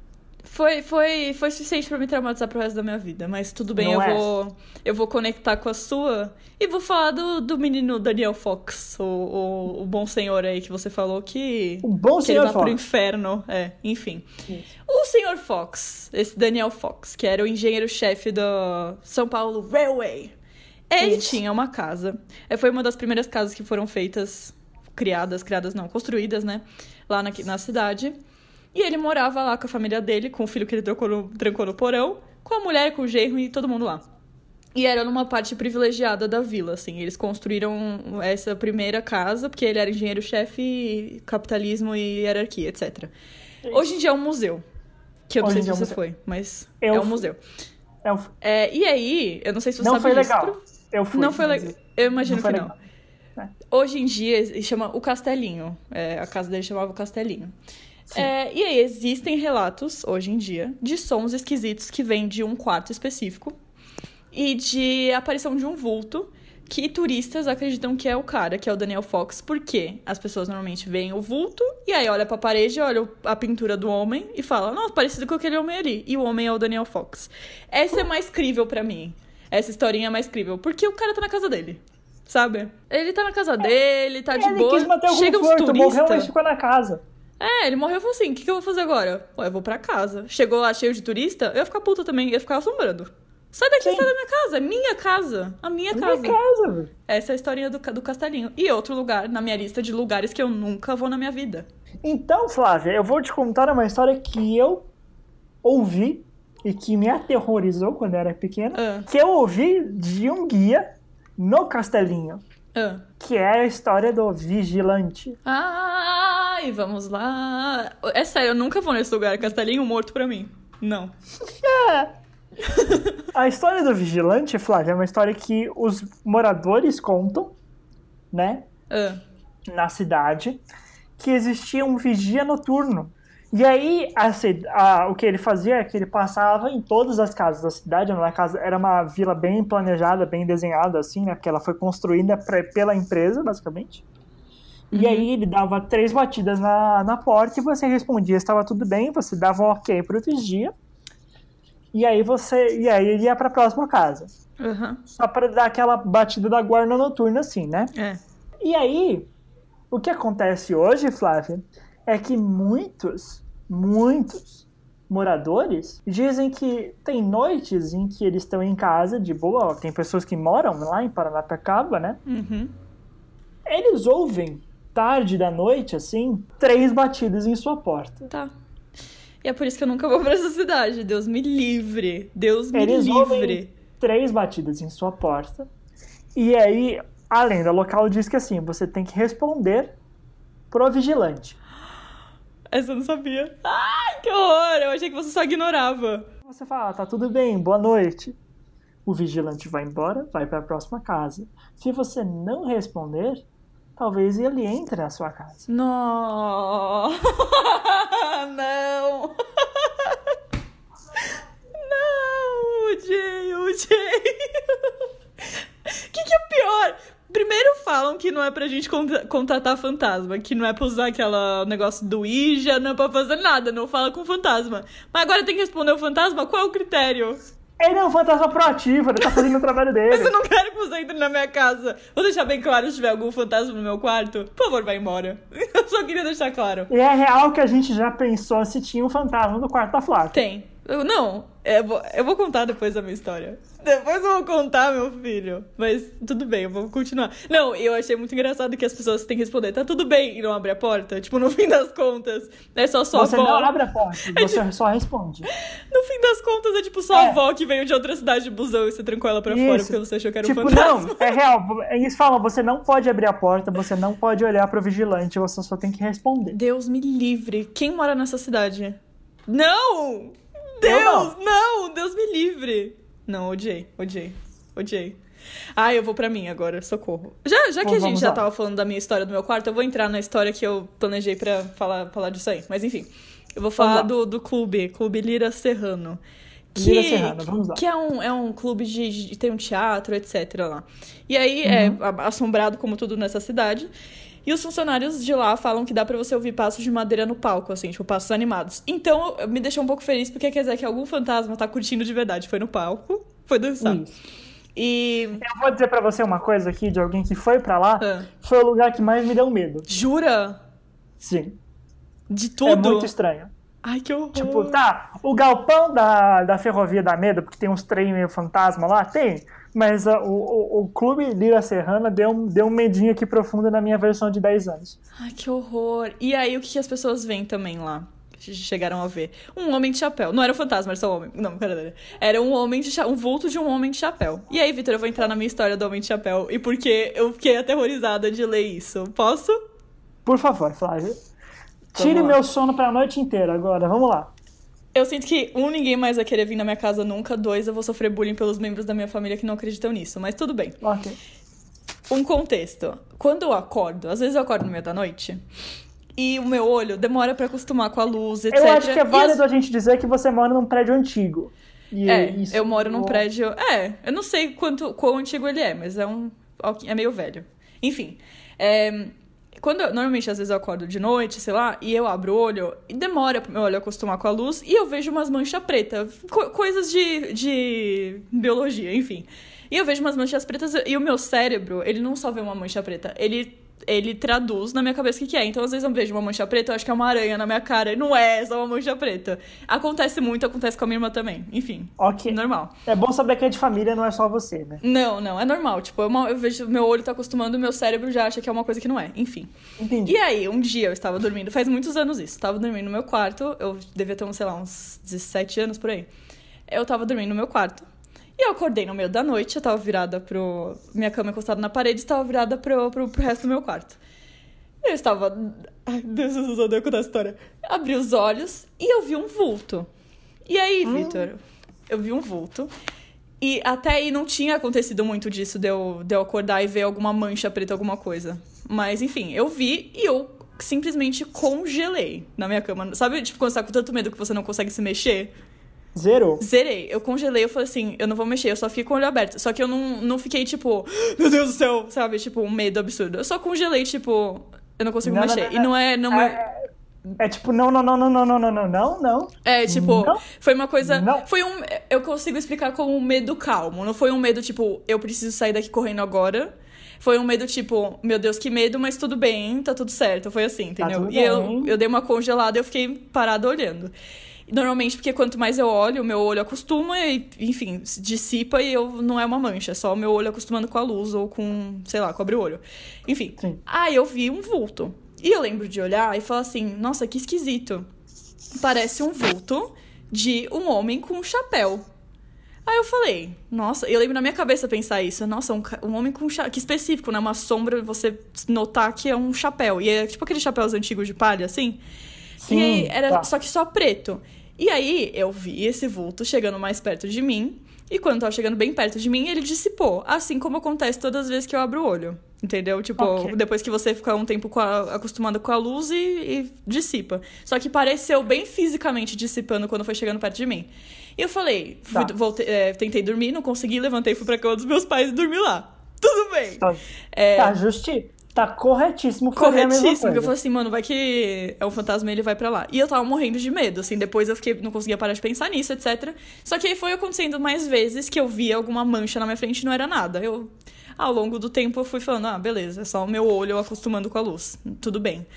Foi, foi, foi suficiente pra me traumatizar pro resto da minha vida, mas tudo bem, Não eu é? vou eu vou conectar com a sua e vou falar do, do menino Daniel Fox, o, o, o bom senhor aí que você falou que O bom que ele senhor vai pro Fox. inferno, é, enfim. Isso. O senhor Fox, esse Daniel Fox, que era o engenheiro-chefe da São Paulo Railway, ele Isso. tinha uma casa. É, Foi uma das primeiras casas que foram feitas, criadas, criadas não, construídas, né? Lá na, na cidade. E ele morava lá com a família dele, com o filho que ele trocou no- trancou no porão, com a mulher, com o genro e todo mundo lá. E era numa parte privilegiada da vila, assim. Eles construíram essa primeira casa, porque ele era engenheiro-chefe, capitalismo e hierarquia, etc. Hoje em dia é um museu. Que eu não Hoje sei se dia é um você foi, mas Eu é um museu. É um- É, e aí, eu não sei se você Não sabe foi disso. legal. pro- Eu fui. Não foi legal. Eu imagino que não. legal. Hoje em dia chama o Castelinho. É, a casa dele chamava o Castelinho. É, e aí existem relatos, hoje em dia, de sons esquisitos que vêm de um quarto específico e de aparição de um vulto que turistas acreditam que é o cara, que é o Daniel Fox, porque as pessoas normalmente veem o vulto e aí olha pra parede, olha a pintura do homem e fala, nossa, parecido com aquele homem ali. E o homem é o Daniel Fox. Essa é mais crível pra mim. Essa historinha é mais crível, porque o cara tá na casa dele. Sabe? Ele tá na casa dele, tá de Ele boa. quis manter o Chega uns conforto, morreu, mas ficou na casa. É, ele morreu e falou assim: o que, que eu vou fazer agora? Ué, eu vou pra casa. Chegou lá cheio de turista, eu ia ficar puta também, ia ficar assombrando. Sai daqui, Sim. sai da minha casa. É minha casa. A minha Minha casa. casa, velho. Essa é a historinha do, do castelinho. E outro lugar na minha lista de lugares que eu nunca vou na minha vida. Então, Flávia, eu vou te contar uma história que eu ouvi e que me aterrorizou quando eu era pequena. Ah, Que eu ouvi de um guia no Castelinho, ah. que é a história do vigilante. Ai, vamos lá. É sério, eu nunca vou nesse lugar. Castelinho morto pra mim. Não. A história do vigilante, Flávia, é uma história que os moradores contam, né? Ah, na cidade que existia um vigia noturno. E aí, a o que ele fazia é que ele passava em todas as casas da cidade. Era uma, casa, era uma vila bem planejada, bem desenhada, assim, né? Porque ela foi construída pra- pela empresa, basicamente. E Uhum. aí ele dava três batidas na, na porta e você respondia se estava tudo bem, você dava um ok pro vigia. E aí você. E aí ele ia pra próxima casa. aham. Só pra dar aquela batida da guarda noturna, assim, né? É. E aí, o que acontece hoje, Flávia, é que muitos, muitos moradores dizem que tem noites em que eles estão em casa de boa, tem pessoas que moram lá em Paranapiacaba, né? Uhum. Eles ouvem tarde da noite, assim, três batidas em sua porta. Tá. E é por isso que eu nunca vou pra essa cidade. Deus me livre. Deus me Eles livre. três batidas em sua porta. E aí, a lenda local diz que assim, você tem que responder pro vigilante. Essa eu não sabia. Ai, que horror! Eu achei que você só ignorava. Você fala, ah, tá tudo bem, boa noite. O vigilante vai embora, vai para a próxima casa. Se você não responder, talvez ele entre na sua casa. Não! não! não! Jay, o Jay! O que, que é pior? Primeiro falam que não é pra gente contra- contratar fantasma, que não é pra usar aquele negócio do Ija, não é pra fazer nada, não fala com fantasma. Mas agora tem que responder o fantasma, qual é o critério? Ele é um fantasma proativo, ele tá fazendo o trabalho dele. Mas eu não quero que você entre na minha casa. Vou deixar bem claro se tiver algum fantasma no meu quarto. Por favor, vai embora. Eu só queria deixar claro. E é real que a gente já pensou se tinha um fantasma no quarto da Flávia. Tem. Eu, não, eu vou, eu vou contar depois da minha história. Depois eu vou contar, meu filho. Mas tudo bem, eu vou continuar. Não, eu achei muito engraçado que as pessoas têm que responder, tá tudo bem, e não abre a porta. Tipo, no fim das contas, é só sua Você avó. não abre a porta, você só responde. No fim das contas, é tipo sua É. avó que veio de outra cidade de busão e você trancou ela pra fora Isso. porque você achou que era Tipo, um fantasma. não, é real. Eles falam, você não pode abrir a porta, você não pode olhar pro vigilante, você só tem que responder. Deus me livre. Quem mora nessa cidade? Não! Eu Deus, não. Deus me livre. Não, odiei, odiei, odiei. Ah, eu vou pra mim agora, socorro. Já, já que Bom, a gente já lá. tava falando da minha história do meu quarto, eu vou entrar na história que eu planejei pra falar, falar disso aí. Mas enfim, eu vou falar do, do clube, Clube Lira Serrano. Que, Lira Serrano, vamos lá. Que é um, é um clube de, de. tem um teatro, etc. lá. E aí é Uhum. a- assombrado como tudo nessa cidade. E os funcionários de lá falam que dá pra você ouvir passos de madeira no palco, assim, tipo, passos animados. Então, me deixou um pouco feliz, porque quer dizer que algum fantasma tá curtindo de verdade. Foi no palco, foi dançar. Isso. E. Eu vou dizer pra você uma coisa aqui de alguém que foi pra lá. Ah. Foi o lugar que mais me deu medo. Jura? Sim. De É tudo? muito estranho. Ai, que horror. Tipo, tá, o galpão da, da ferrovia dá medo, porque tem uns trem meio fantasma lá, tem. Mas ah, o, o, Clube Lira Serrana deu, um- deu um medinho aqui profundo na minha versão de 10 anos. Ai, que horror. E aí, o que que as pessoas veem também lá? Chegaram a ver. Um homem de chapéu. Não era um fantasma, era só um homem. Não, pera. Era um homem de cha... um vulto de um homem de chapéu. E aí, Vitor, eu vou entrar na minha história do homem de chapéu. E porque eu fiquei aterrorizada de ler isso. Posso? Por favor, Flávia. Tire meu sono pra noite inteira agora, vamos lá. Eu sinto que, um, ninguém mais vai querer vir na minha casa nunca. Dois, eu vou sofrer bullying pelos membros da minha família que não acreditam nisso. Mas tudo bem. Ok. Um contexto. Quando eu acordo, às vezes eu acordo no meio da noite. E o meu olho demora pra acostumar com a luz, etc. Eu acho que é E válido a gente dizer que você mora num prédio antigo. E É, isso- eu moro num prédio. É, eu não sei quanto, quão antigo ele é, mas é um. É meio velho. Enfim. é, quando eu- normalmente, às vezes, eu acordo de noite, sei lá, e eu abro o olho, e demora pro meu olho acostumar com a luz, e eu vejo umas manchas pretas. co- coisas de, de biologia, enfim. E eu vejo umas manchas pretas, e o meu cérebro, ele não só vê uma mancha preta, ele. Ele traduz na minha cabeça o que, que é. Então, às vezes, eu vejo uma mancha preta, eu acho que é uma aranha na minha cara. E não é, é só uma mancha preta. Acontece muito, acontece com a minha irmã também. Enfim. Ok. Normal. É bom saber que é de família, não é só você, né? Não, não, é normal. Tipo, eu, eu vejo, meu olho tá acostumando, meu cérebro já acha que é uma coisa que não é. Enfim. Entendi. E aí, um dia eu estava dormindo, faz muitos anos isso. Tava dormindo no meu quarto, eu devia ter, uns, sei lá, uns 17 anos por aí. Eu tava dormindo no meu quarto. E eu acordei no meio da noite, eu tava virada pro. Minha cama encostada na parede, estava virada pro, pro, pro resto do meu quarto. Eu estava. Ai, Deus, eu odeio contar a história. Abri os olhos e eu vi um vulto. E aí, Vitor, eu vi um vulto. E até aí não tinha acontecido muito disso de eu, de eu acordar e ver alguma mancha preta, alguma coisa. Mas enfim, eu vi e eu simplesmente congelei na minha cama. Sabe, tipo, quando você tá com tanto medo que você não consegue se mexer? Zerou. Zerei. Eu congelei, eu falei assim, eu não vou mexer, eu só fiquei com o olho aberto. Só que eu não, não fiquei, tipo, meu Deus do céu, sabe? Tipo, um medo absurdo. Eu só congelei, tipo, eu não consigo Não, não, mexer. não, E não é. Não é... É, é tipo, não, não, não, não, não, não, não, não, não, não. É, tipo, Não. foi uma coisa. Não. Foi um. Eu consigo explicar como um medo calmo. Não foi um medo, tipo, eu preciso sair daqui correndo agora. Foi um medo, tipo, meu Deus, que medo, mas tudo bem, tá tudo certo. Foi assim, entendeu? tudo e eu, eu dei uma congelada e eu fiquei parada olhando. Normalmente, porque quanto mais eu olho, o meu olho acostuma e, enfim, se dissipa e eu não é uma mancha, é só o meu olho acostumando com a luz ou com, sei lá, cobre o olho. Enfim. Sim. Aí eu vi um vulto. E eu lembro de olhar e falar assim: nossa, que esquisito. Parece um vulto de um homem com um chapéu. Aí eu falei, nossa, eu lembro na minha cabeça pensar isso. Nossa, um, um homem com um chapéu. Que específico, né? Uma sombra, você notar que é um chapéu. E é tipo aqueles chapéus antigos de palha, assim. Sim, e aí era tá. só que só preto. E aí eu vi esse vulto chegando mais perto de mim. E quando tava chegando bem perto de mim, ele dissipou. Assim como acontece todas as vezes que eu abro o olho. Entendeu? Tipo, Ok. depois que você fica um tempo com a- acostumado com a luz e, e dissipa. Só que pareceu bem fisicamente dissipando quando foi chegando perto de mim. E eu falei, fui- Tá. voltei- é, tentei dormir, não consegui, levantei, fui pra cama dos meus pais e dormi lá. Tudo bem. Tá, É, tá justi. Tá corretíssimo mesma Corretíssimo, coisa. que eu falei assim, mano, vai que é um fantasma e ele vai pra lá. E eu tava morrendo de medo, assim, depois eu fiquei, não conseguia parar de pensar nisso, etc. Só que aí foi acontecendo mais vezes que eu via alguma mancha na minha frente e não era nada. Eu, ao longo do tempo, eu fui falando, ah, beleza, é só o meu olho acostumando com a luz. Tudo bem.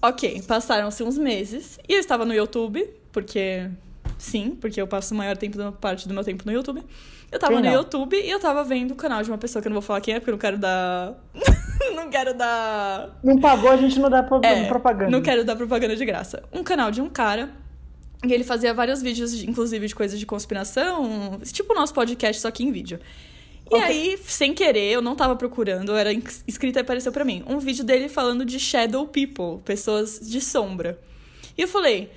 Ok, passaram-se uns meses e eu estava no YouTube, porque. Sim, porque eu passo a maior tempo, parte do meu tempo no YouTube. Eu tava Quem no não? YouTube e eu tava vendo o canal de uma pessoa que eu não vou falar quem é, porque eu não quero dar. não quero dar. Não pagou, a gente não dá pro- É, propaganda. Não quero dar propaganda de graça. Um canal de um cara. E ele fazia vários vídeos, de- inclusive de coisas de conspiração, tipo o nosso podcast, só que em vídeo. E Ok. aí, sem querer, eu não tava procurando, era inscrita e apareceu pra mim. Um vídeo dele falando de shadow people, pessoas de sombra. E eu falei,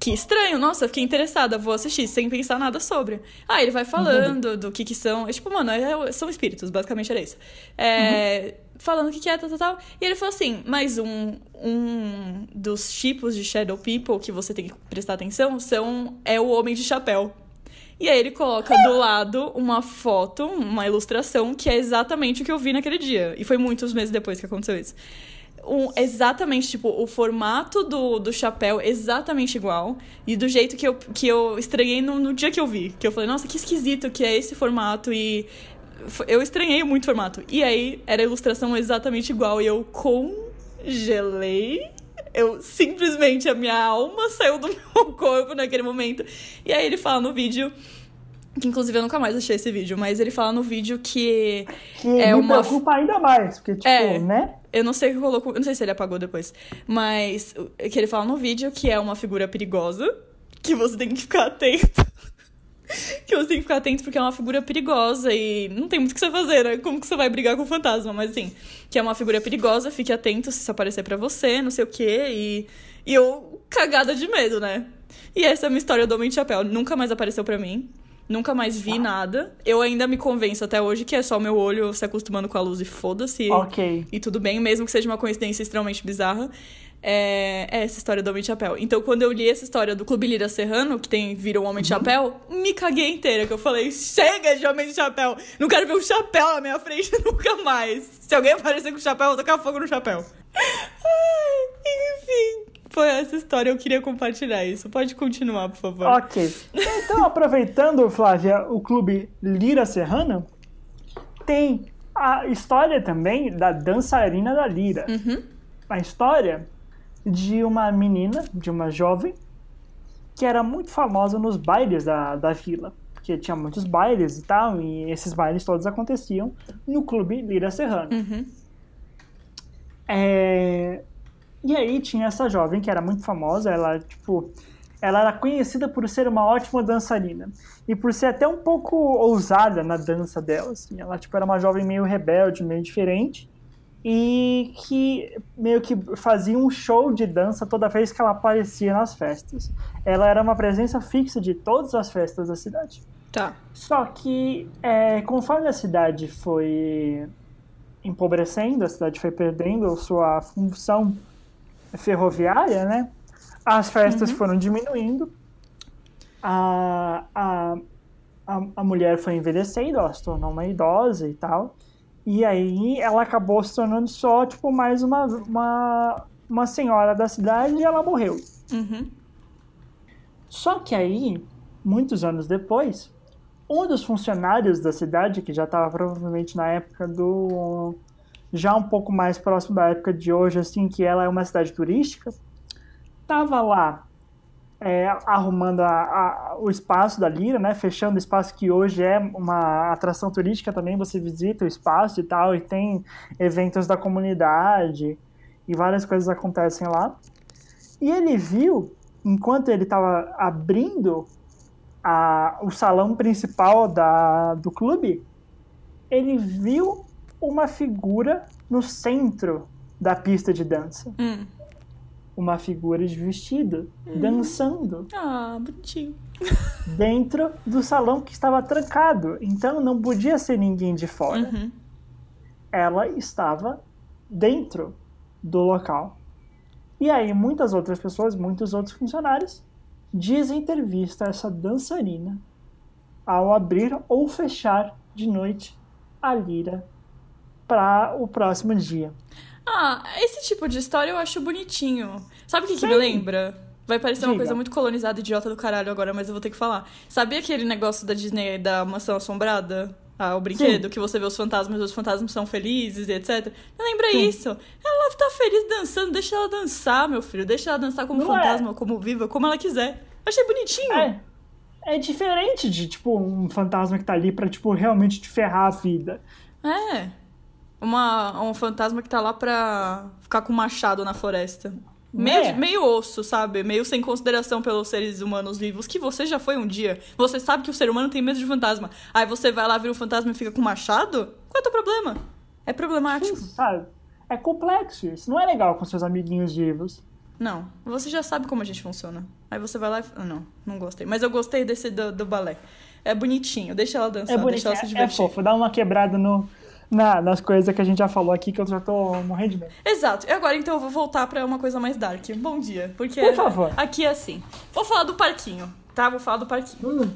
que estranho, nossa, fiquei interessada, vou assistir, sem pensar nada sobre. Ah, ele vai falando do que que são. É, tipo, mano, é- são espíritos, basicamente era isso. É, Falando o que que é, tal, tal, tal. E ele falou assim: mas um, um dos tipos de Shadow People que você tem que prestar atenção são, é o Homem de Chapéu. E aí ele coloca do lado uma foto, uma ilustração, que é exatamente o que eu vi naquele dia. E foi muitos meses depois que aconteceu isso um- exatamente, tipo, o formato do, do chapéu exatamente igual. E do jeito que eu, que eu estranhei no, no dia que eu vi. Que eu falei, nossa, que esquisito que é esse formato. E eu estranhei muito o formato. E aí era a ilustração exatamente igual. E eu congelei. Eu simplesmente, a minha alma saiu do meu corpo naquele momento. E aí ele fala no vídeo. Que inclusive eu nunca mais achei esse vídeo, mas ele fala no vídeo que Que é me uma preocupa ainda mais, porque, tipo, É. né? eu não sei o que colocou. Eu não sei se ele apagou depois. Mas que ele fala no vídeo que é uma figura perigosa. Que você tem que ficar atento. que você tem que ficar atento porque é uma figura perigosa e não tem muito o que você fazer, né? Como que você vai brigar com o fantasma? Mas assim, que é uma figura perigosa, fique atento se isso aparecer pra você, não sei o quê. E, e eu, cagada de medo, né? E essa é a minha história do Homem de Chapéu. Nunca mais apareceu pra mim. Nunca mais vi nada. Eu ainda me convenço até hoje que é só o meu olho se acostumando com a luz e foda-se. Ok. E tudo bem, mesmo que seja uma coincidência extremamente bizarra. É, é essa história do Homem de Chapéu. Então, quando eu li essa história do Clube Lira Serrano, que tem vira um Homem de Chapéu, me caguei inteira. Que eu falei, chega de Homem de Chapéu! Não quero ver um chapéu na minha frente nunca mais. Se alguém aparecer com chapéu, eu vou tacar fogo no chapéu. Ai, enfim. Foi essa história, eu queria compartilhar isso. Pode continuar, por favor. Ok. Então, aproveitando, Flávia, o clube Lira Serrana, tem a história também da dançarina da Lira. Uhum. A história de uma menina, de uma jovem, que era muito famosa nos bailes da, da vila. Porque tinha muitos bailes e tal, e esses bailes todos aconteciam no clube Lira Serrana. Uhum. É, E aí tinha essa jovem que era muito famosa, ela, tipo, ela era conhecida por ser uma ótima dançarina e por ser até um pouco ousada na dança dela, assim. Ela, tipo, era uma jovem meio rebelde, meio diferente e que meio que fazia um show de dança toda vez que ela aparecia nas festas. Ela era uma presença fixa de todas as festas da cidade. Tá. Só que, é, conforme a cidade foi empobrecendo, a cidade foi perdendo sua função ferroviária, né? As festas foram diminuindo, a, a, a, a mulher foi envelhecendo, ela se tornou uma idosa e tal, e aí ela acabou se tornando só, tipo, mais uma, uma, uma senhora da cidade e ela morreu. Uhum. Só que aí, muitos anos depois, um dos funcionários da cidade, que já estava provavelmente na época do. já um pouco mais próximo da época de hoje, assim, que ela é uma cidade turística, estava lá é, arrumando a- a- o espaço da Lira, né? Fechando o espaço que hoje é uma atração turística também, você visita o espaço e tal, e tem eventos da comunidade e várias coisas acontecem lá. E ele viu, enquanto ele estava abrindo a- o salão principal da, do clube, ele viu uma figura no centro da pista de dança. Hum. Uma figura de vestido, dançando Ah, bonitinho. dentro do salão que estava trancado. Então não podia ser ninguém de fora. Uhum. Ela estava dentro do local. E aí muitas outras pessoas, muitos outros funcionários dizem ter visto essa dançarina ao abrir ou fechar de noite a lira para o próximo dia. Ah, esse tipo de história eu acho bonitinho. Sabe o que, que me lembra? Vai parecer Diga. uma coisa muito colonizada, idiota do caralho agora, mas eu vou ter que falar. Sabia aquele negócio da Disney da mansão assombrada? Ah, o brinquedo, Sim. que você vê os fantasmas, os fantasmas são felizes e etc. Lembra Sim. isso. Ela tá feliz dançando, deixa ela dançar, meu filho. Deixa ela dançar como Não é. fantasma, é. como viva, como ela quiser. Achei bonitinho. É. É diferente de, tipo, um fantasma que tá ali pra, tipo, realmente te ferrar a vida. É. Uma, um fantasma que tá lá pra ficar com um machado na floresta. Meio, é. meio osso, sabe? Meio sem consideração pelos seres humanos vivos, que você já foi um dia. Você sabe que o ser humano tem medo de fantasma. Aí você vai lá, vira um fantasma e fica com um machado? Qual é o teu problema? É problemático. Sim, sabe? É complexo isso. Não é legal com seus amiguinhos vivos. Não. Você já sabe como a gente funciona. Aí você vai lá e. Ah, não, não gostei. Mas eu gostei desse do, do balé. É bonitinho. Deixa ela dançar, é deixa ela se é divertir. É fofo, dá uma quebrada no, na, nas coisas que a gente já falou aqui, que eu já tô morrendo de medo. Exato. E agora, então, eu vou voltar pra uma coisa mais dark. Bom dia. Porque Por favor. aqui é assim. Vou falar do parquinho, tá? Vou falar do parquinho. Hum.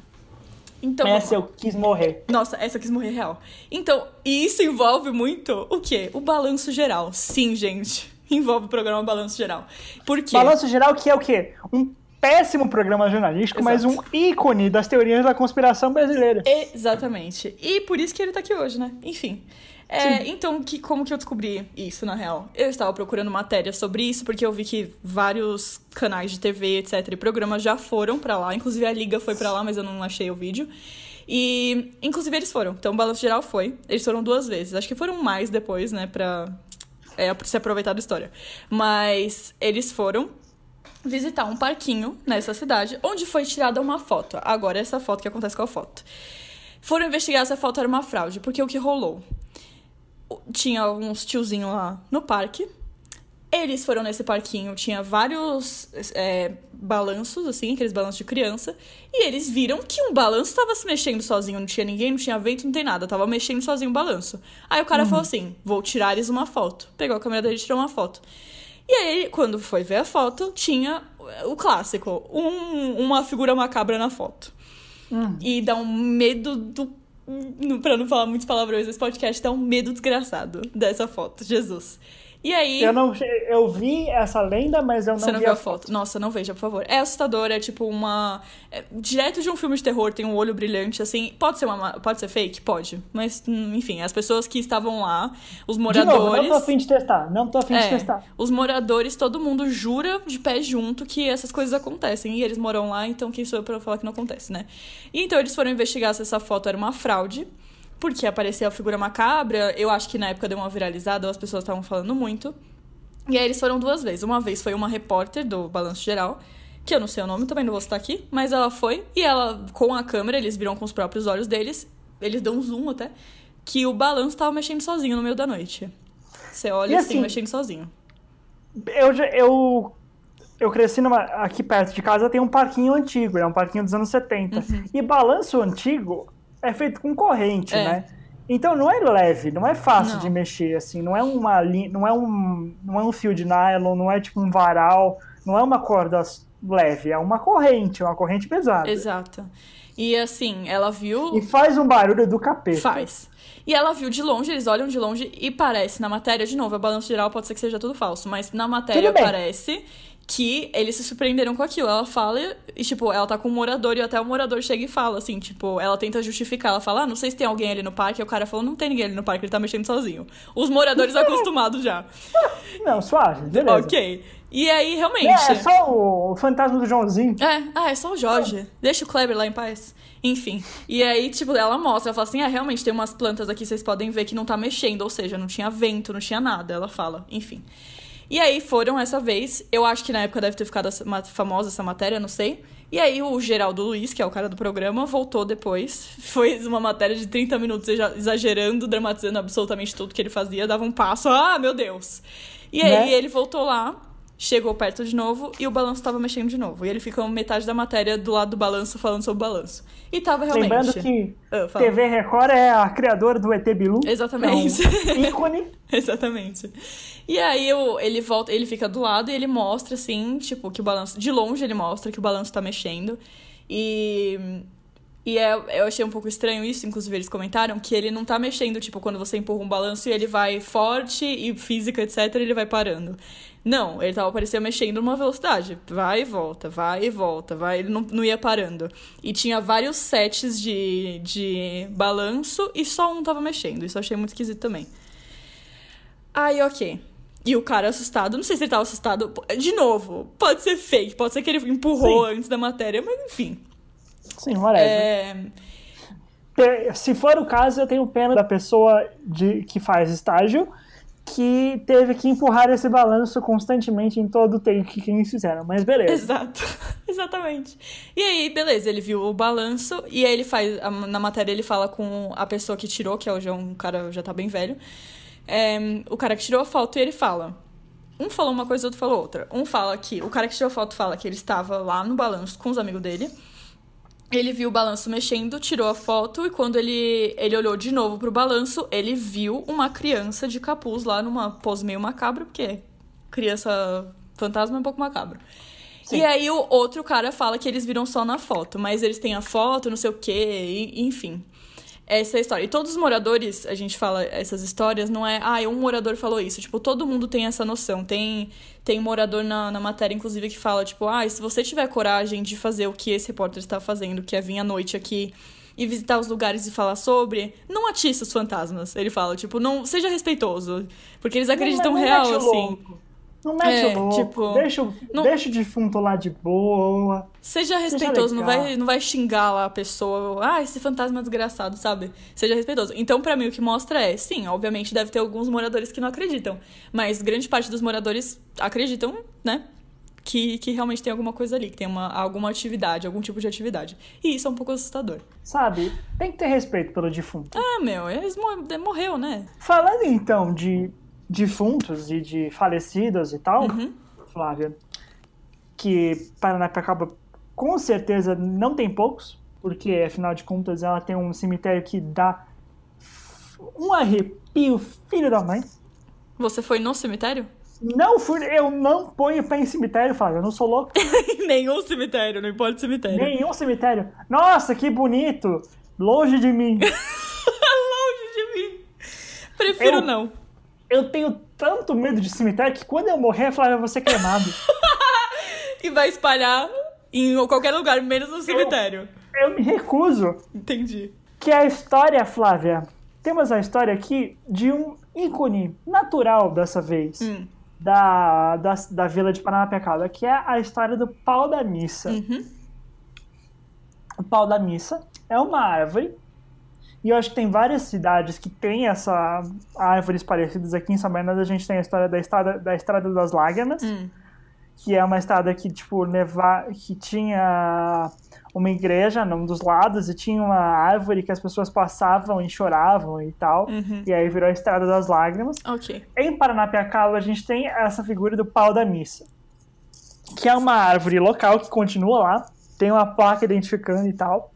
Então, essa eu quis morrer. Nossa, essa eu quis morrer real. Então, e isso envolve muito o quê? O balanço geral. Sim, gente. Envolve o programa Balanço Geral. Por quê? Balanço Geral que é o quê? Um péssimo programa jornalístico, Exato. mas um ícone das teorias da conspiração brasileira. Exatamente. E por isso que ele tá aqui hoje, né? Enfim. É, então, que, como que eu descobri isso, na real? Eu estava procurando matéria sobre isso, porque eu vi que vários canais de TV, etc., e programas já foram para lá. Inclusive, a Liga foi para lá, mas eu não achei o vídeo. E, inclusive, eles foram. Então, o Balanço Geral foi. Eles foram duas vezes. Acho que foram mais depois, né, pra, é, pra se aproveitar da história. Mas eles foram visitar um parquinho nessa cidade, onde foi tirada uma foto. Agora, essa foto que acontece com a foto. Foram investigar se a foto era uma fraude, porque o que rolou? Tinha uns tiozinhos lá no parque. Eles foram nesse parquinho, tinha vários é, balanços, assim, aqueles balanços de criança. E eles viram que um balanço estava se mexendo sozinho, não tinha ninguém, não tinha vento, não tem nada, tava mexendo sozinho o balanço. Aí o cara uhum. falou assim: vou tirar eles uma foto. Pegou a câmera dele e tirou uma foto. E aí, quando foi ver a foto, tinha o clássico, um, uma figura macabra na foto. Hum. E dá um medo do. Pra não falar muitos palavrões nesse podcast, dá um medo desgraçado dessa foto. Jesus. E aí. Eu não eu vi essa lenda, mas eu não, Você não vi viu a foto. foto. Nossa, não veja, por favor. É assustador, é tipo uma. É, direto de um filme de terror, tem um olho brilhante, assim. Pode ser uma. Pode ser fake? Pode. Mas, hum, enfim, as pessoas que estavam lá, os moradores. De novo, não tô afim de testar. Não tô afim é, de testar. Os moradores, todo mundo jura de pé junto que essas coisas acontecem. E eles moram lá, então quem sou eu pra falar que não acontece, né? E então eles foram investigar se essa foto era uma fraude porque aparecia a figura macabra. Eu acho que na época deu uma viralizada, as pessoas estavam falando muito. E aí eles foram duas vezes. Uma vez foi uma repórter do Balanço Geral, que eu não sei o nome, também não vou citar aqui, mas ela foi e ela, com a câmera, eles viram com os próprios olhos deles, eles dão um zoom até, que o balanço tava mexendo sozinho no meio da noite. Você olha e assim, assim mexendo sozinho. Eu, eu, eu cresci numa, aqui perto de casa, tem um parquinho antigo, é um parquinho dos anos 70. Uhum. E balanço antigo é feito com corrente, é. né? Então não é leve, não é fácil não. de mexer, assim, não é uma não é um não é um fio de nylon, não é tipo um varal, não é uma corda leve, é uma corrente, uma corrente pesada. Exato. E assim, ela viu. E faz um barulho do capeta. Faz. E ela viu de longe, eles olham de longe e parece na matéria, de novo, a balanço geral pode ser que seja tudo falso, mas na matéria parece que eles se surpreenderam com aquilo. Ela fala e, tipo, ela tá com um morador e até o morador chega e fala, assim, tipo, ela tenta justificar. Ela fala, ah, não sei se tem alguém ali no parque. E o cara falou, não tem ninguém ali no parque, ele tá mexendo sozinho. Os moradores acostumados já. Não, suave, beleza. Ok. E aí, realmente. É, é só o fantasma do Joãozinho. É, ah, é só o Jorge. Deixa o Kleber lá em paz. Enfim. E aí, tipo, ela mostra, ela fala assim: ah, realmente tem umas plantas aqui, vocês podem ver que não tá mexendo, ou seja, não tinha vento, não tinha nada. Ela fala, enfim. E aí foram essa vez. Eu acho que na época deve ter ficado famosa essa matéria, não sei. E aí o Geraldo Luiz, que é o cara do programa, voltou depois. Fez uma matéria de 30 minutos exagerando, dramatizando absolutamente tudo que ele fazia. Dava um passo. Ah, meu Deus! E aí né? ele voltou lá chegou perto de novo e o balanço estava mexendo de novo. E ele ficou metade da matéria do lado do balanço falando sobre o balanço. E tava realmente. Lembrando que ah, TV Record é a criadora do ET Bilu. Exatamente. É um ícone. Exatamente. E aí eu, ele volta, ele fica do lado e ele mostra assim, tipo, que o balanço. De longe ele mostra que o balanço tá mexendo. E. E é, eu achei um pouco estranho isso, inclusive eles comentaram, que ele não tá mexendo, tipo, quando você empurra um balanço e ele vai forte e física, etc., ele vai parando. Não, ele tava parecia mexendo numa velocidade. Vai e volta, vai e volta, vai. Ele não, não ia parando. E tinha vários sets de, de balanço e só um tava mexendo. Isso eu achei muito esquisito também. Aí, ok. E o cara assustado, não sei se ele tava assustado. De novo, pode ser fake, pode ser que ele empurrou Sim. antes da matéria, mas enfim. Sim, whatever. É... Se for o caso, eu tenho pena da pessoa de, que faz estágio que teve que empurrar esse balanço constantemente em todo o tempo que eles fizeram, mas beleza. Exato, exatamente. E aí, beleza, ele viu o balanço e aí ele faz, na matéria ele fala com a pessoa que tirou, que é um cara já tá bem velho, é, o cara que tirou a foto e ele fala. Um falou uma coisa, o outro falou outra. Um fala que, o cara que tirou a foto fala que ele estava lá no balanço com os amigos dele, ele viu o balanço mexendo, tirou a foto e quando ele, ele olhou de novo pro balanço, ele viu uma criança de capuz lá numa pose meio macabra, porque criança fantasma é um pouco macabro. Sim. E aí o outro cara fala que eles viram só na foto, mas eles têm a foto, não sei o quê, e, enfim essa é história. E todos os moradores, a gente fala essas histórias, não é, ah, um morador falou isso. Tipo, todo mundo tem essa noção. Tem, tem morador na, na matéria, inclusive, que fala, tipo, ah, se você tiver coragem de fazer o que esse repórter está fazendo, que é vir à noite aqui e visitar os lugares e falar sobre, não atiça os fantasmas. Ele fala, tipo, não seja respeitoso. Porque eles acreditam não, não real, assim. Louco. Não mete é, louco. Tipo, deixa, não... deixa o defunto lá de boa. Seja respeitoso, não, vai, não vai xingar lá a pessoa. Ah, esse fantasma é desgraçado, sabe? Seja respeitoso. Então, para mim, o que mostra é, sim, obviamente deve ter alguns moradores que não acreditam. Mas grande parte dos moradores acreditam, né? Que, que realmente tem alguma coisa ali, que tem uma, alguma atividade, algum tipo de atividade. E isso é um pouco assustador. Sabe? Tem que ter respeito pelo defunto. Ah, meu, eles morreu, né? Falando então de defuntos e de falecidos e tal, uhum. Flávia, que Paranapiacaba com certeza não tem poucos, porque afinal de contas ela tem um cemitério que dá um arrepio, filho da mãe. Você foi no cemitério? Não fui, eu não ponho pé em cemitério, Flávia, eu não sou louco. Nenhum cemitério, não importa o cemitério. Nenhum cemitério. Nossa, que bonito! Longe de mim. Longe de mim. Prefiro eu, não eu tenho tanto medo de cemitério que quando eu morrer, a Flávia vai ser queimado. e vai espalhar em qualquer lugar, menos no cemitério. Eu, eu me recuso. Entendi. Que é a história, Flávia. Temos a história aqui de um ícone natural dessa vez. Hum. Da, da, da vila de Paranapiacaba, que é a história do pau da missa. Uhum. O pau da missa é uma árvore e eu acho que tem várias cidades que têm essa árvores parecidas. Aqui em São Bernardo a gente tem a história da estrada, da estrada das Lágrimas, hum. que é uma estrada que, tipo, neva, que tinha uma igreja num dos lados e tinha uma árvore que as pessoas passavam e choravam e tal. Uhum. E aí virou a estrada das lágrimas. Okay. Em Paranapiacaba a gente tem essa figura do pau da missa, que é uma árvore local que continua lá, tem uma placa identificando e tal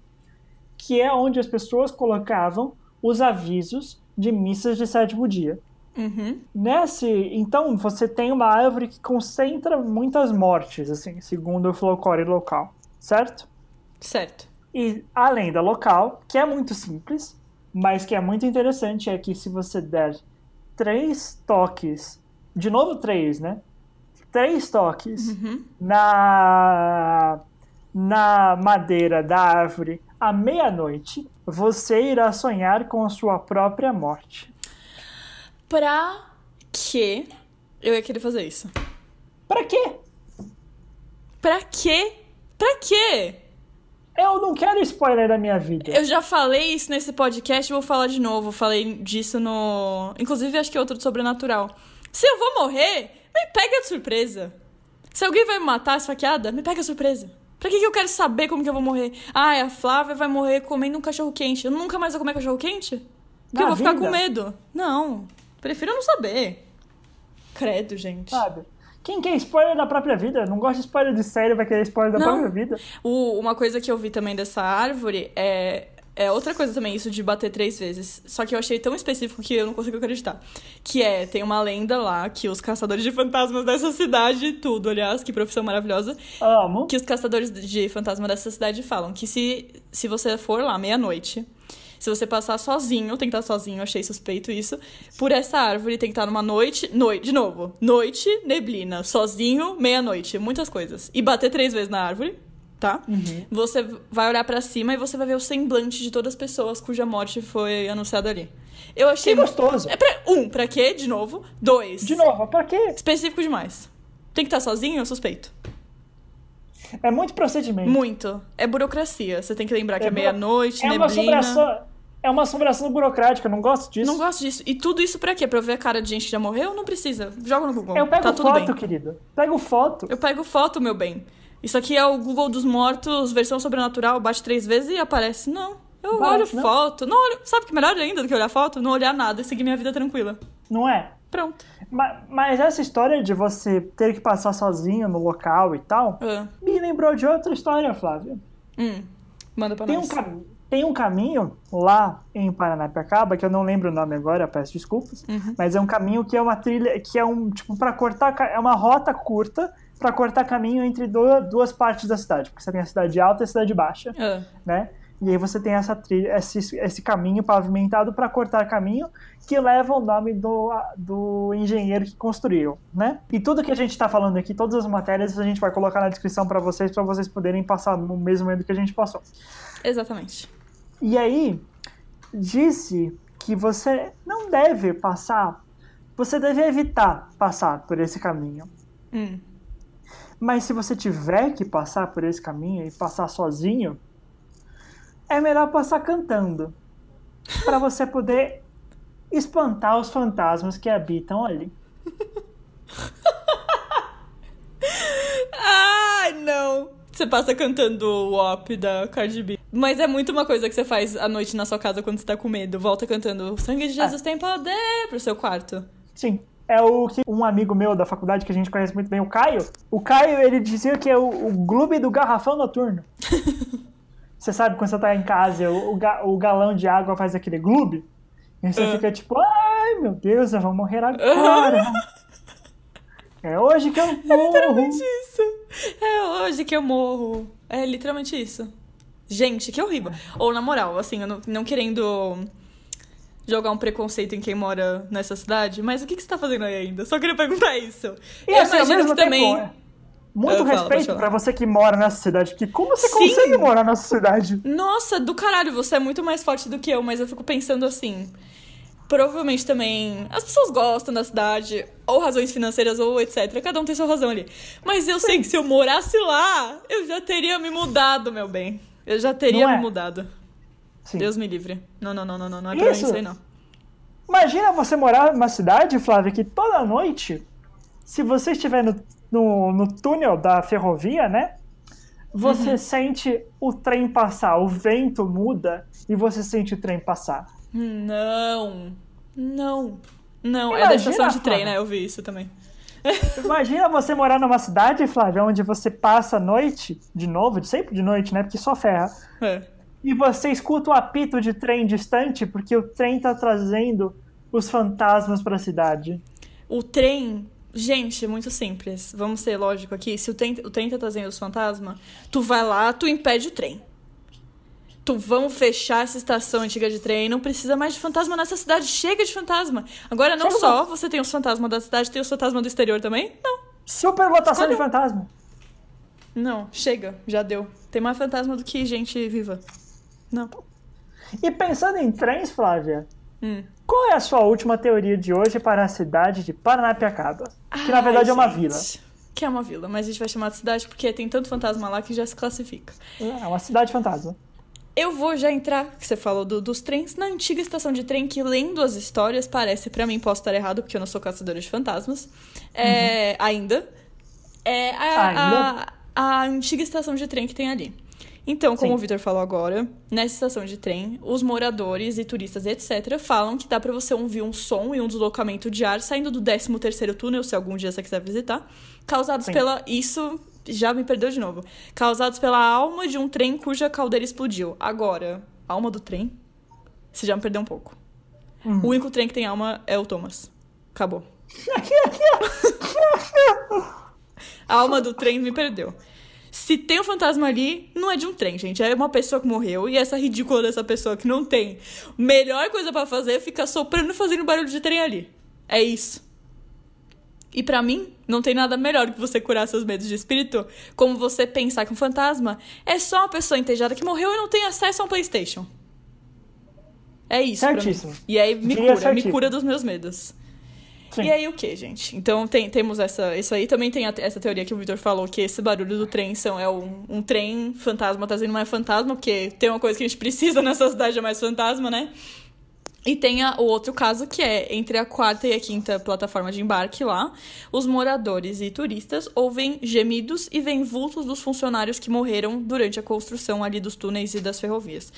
que é onde as pessoas colocavam os avisos de missas de sétimo dia. Uhum. Nesse, então você tem uma árvore que concentra muitas mortes, assim, segundo o folclore local, certo? Certo. E a lenda local, que é muito simples, mas que é muito interessante, é que se você der três toques, de novo três, né? Três toques uhum. na na madeira da árvore à meia-noite, você irá sonhar com a sua própria morte. Pra que eu ia querer fazer isso? Pra quê? Pra quê? Pra quê? Eu não quero spoiler da minha vida. Eu já falei isso nesse podcast, vou falar de novo. Falei disso no. Inclusive, acho que é outro do sobrenatural. Se eu vou morrer, me pega de surpresa. Se alguém vai me matar esfaqueada, me pega de surpresa. Pra que, que eu quero saber como que eu vou morrer? Ah, a Flávia vai morrer comendo um cachorro quente. Eu nunca mais vou comer cachorro quente? Porque Na eu vou vida. ficar com medo. Não. Prefiro não saber. Credo, gente. Sabe? Quem quer spoiler da própria vida? Não gosta de spoiler de série, vai querer spoiler da não. própria vida. O, uma coisa que eu vi também dessa árvore é. É outra coisa também, isso de bater três vezes. Só que eu achei tão específico que eu não consigo acreditar. Que é, tem uma lenda lá que os caçadores de fantasmas dessa cidade, tudo, aliás, que profissão maravilhosa. Amo. Que os caçadores de fantasma dessa cidade falam que se, se você for lá meia-noite, se você passar sozinho, tem que estar sozinho, achei suspeito isso, por essa árvore tem que estar numa noite, noite, de novo, noite, neblina, sozinho, meia-noite, muitas coisas. E bater três vezes na árvore, tá? Uhum. Você vai olhar pra cima e você vai ver o semblante de todas as pessoas cuja morte foi anunciada ali. Eu achei. Que gostoso. É pra... Um, pra quê? De novo. Dois. De novo, pra quê? Específico demais. Tem que estar sozinho, eu suspeito. É muito procedimento. Muito. É burocracia. Você tem que lembrar que é, É meia-noite, É uma neblina. assombração. É uma assombração burocrática, não gosto disso. Não gosto disso. E tudo isso pra quê? Pra eu ver a cara de gente que já morreu? Não precisa. Joga no Google. Eu pego tá foto, querido. Pego foto. Eu pego foto, meu bem. Isso aqui é o Google dos mortos, versão sobrenatural, bate três vezes e aparece. Não. Eu Bate, olho não? foto. Não olho. Sabe que melhor ainda do que olhar foto? Não olhar nada e seguir minha vida tranquila. Não é? Pronto. Ma- Mas essa história de você ter que passar sozinho no local e tal, Ah. me lembrou de outra história, Flávia. Hum. Manda pra Tem um, nós. cam- tem um caminho lá em Paranapiacaba, que eu não lembro o nome agora, peço desculpas, Uhum. mas é um caminho que é uma trilha, que é um, tipo, para cortar, é uma rota curta para cortar caminho entre duas partes da cidade, porque você tem a cidade alta e a cidade baixa, Ah. né? E aí você tem essa trilha, esse, esse caminho pavimentado para cortar caminho que leva o nome do, do engenheiro que construiu, né? E tudo que a gente está falando aqui, todas as matérias, a gente vai colocar na descrição para vocês, para vocês poderem passar no mesmo medo que a gente passou. Exatamente. E aí, disse que você não deve passar, você deve evitar passar por esse caminho. Hum. Mas se você tiver que passar por esse caminho e passar sozinho, é melhor passar cantando. Para você poder espantar os fantasmas que habitam ali. Ai, não. Você passa cantando o WAP da Cardi B. Mas é muito uma coisa que você faz à noite na sua casa quando você tá com medo. Volta cantando O sangue de Jesus tem poder pro seu quarto. Sim. É o que um amigo meu da faculdade que a gente conhece muito bem, o Caio. O Caio, ele dizia que é o, o clube do garrafão noturno. você sabe quando você tá em casa, o, o, o galão de água faz aquele gloob? E você Ah. fica tipo, ai meu Deus, eu vou morrer agora. é hoje que eu morro. Literalmente isso. É hoje que eu morro. É literalmente isso. Gente, que horrível. Ou, na moral, assim, eu não, não querendo jogar um preconceito em quem mora nessa cidade, mas o que, que você tá fazendo aí ainda? Só queria perguntar isso. E eu assim, imagino que também. é muito Ah, pode respeito pra você que mora nessa cidade, porque como você Sim. consegue morar nessa cidade? Nossa, do caralho, você é muito mais forte do que eu, mas eu fico pensando assim. Provavelmente também as pessoas gostam da cidade, ou razões financeiras, ou etc. Cada um tem sua razão ali. Mas eu sei que se eu morasse lá, eu já teria me mudado, meu bem. Eu já teria Não é? me mudado. Sim. Deus me livre. Não, não, não, não, não. Não é pra mim Isso. isso aí, não. Imagina você morar numa cidade, Flávia, que toda noite, se você estiver no, no, no túnel da ferrovia, né? Você Uhum. sente o trem passar, o vento muda e você sente o trem passar. Não. Não. Não, é Imagina, da estação de trem, Flávia. né? Eu vi isso também. Imagina você morar numa cidade, Flávia, onde você passa a noite, de novo, de sempre de noite, né? Porque só ferra. É. E você escuta o apito de trem distante porque o trem tá trazendo os fantasmas pra cidade. O trem. Gente, muito simples. Vamos ser lógico aqui. Se o trem, o trem tá trazendo os fantasmas, tu vai lá, tu impede o trem. Tu vamos fechar essa estação antiga de trem. Não precisa mais de fantasma nessa cidade. Chega de fantasma. Agora, não Chega só você tem os fantasmas da cidade, tem os fantasmas do exterior também? Não. Superlotação de fantasma. Não, chega. Já deu. Tem mais fantasma do que gente viva. Não. E pensando em trens, Flávia, Hum. qual é a sua última teoria de hoje para a cidade de Paranapiacaba? Que na Ai, verdade é uma gente. vila. Que é uma vila, mas a gente vai chamar de cidade porque tem tanto fantasma lá que já se classifica. É uma cidade fantasma. Eu vou já entrar, que você falou do- dos trens, na antiga estação de trem, que lendo as histórias, parece, pra mim, posso estar errado, porque eu não sou caçadora de fantasmas. É, Ainda. É a, Uhum. Ainda? A, a antiga estação de trem que tem ali. Então, como Sim. o Victor falou agora, nessa estação de trem, os moradores e turistas, etc., falam que dá pra você ouvir um som e um deslocamento de ar saindo do 13º túnel, se algum dia você quiser visitar, causados Sim. pela... Isso já me perdeu de novo. Causados pela alma de um trem cuja caldeira explodiu. Agora, alma do trem, você já me perdeu um pouco. Hum. O único trem que tem alma é o Thomas. Acabou. A alma do trem me perdeu. Se tem um fantasma ali, não é de um trem, gente. É uma pessoa que morreu. E essa ridícula dessa pessoa que não tem. Melhor coisa pra fazer é ficar soprando e fazendo barulho de trem ali. É isso. E pra mim, não tem nada melhor que você curar seus medos de espírito, como você pensar que um fantasma é só uma pessoa entejada que morreu e não tem acesso a um PlayStation. É isso. Certíssimo. E aí me cura, me certíssimo. cura dos meus medos. Sim. E aí o que, gente? Então tem- temos essa, isso aí. Também tem a- essa teoria que o Victor falou, que esse barulho do trem são, é um, um trem fantasma trazendo mais fantasma, porque tem uma coisa que a gente precisa nessa cidade é mais fantasma, né? E tem a- o outro caso que é entre a quarta e a quinta plataforma de embarque lá, os moradores e turistas ouvem gemidos e veem vultos dos funcionários que morreram durante a construção ali dos túneis e das ferrovias.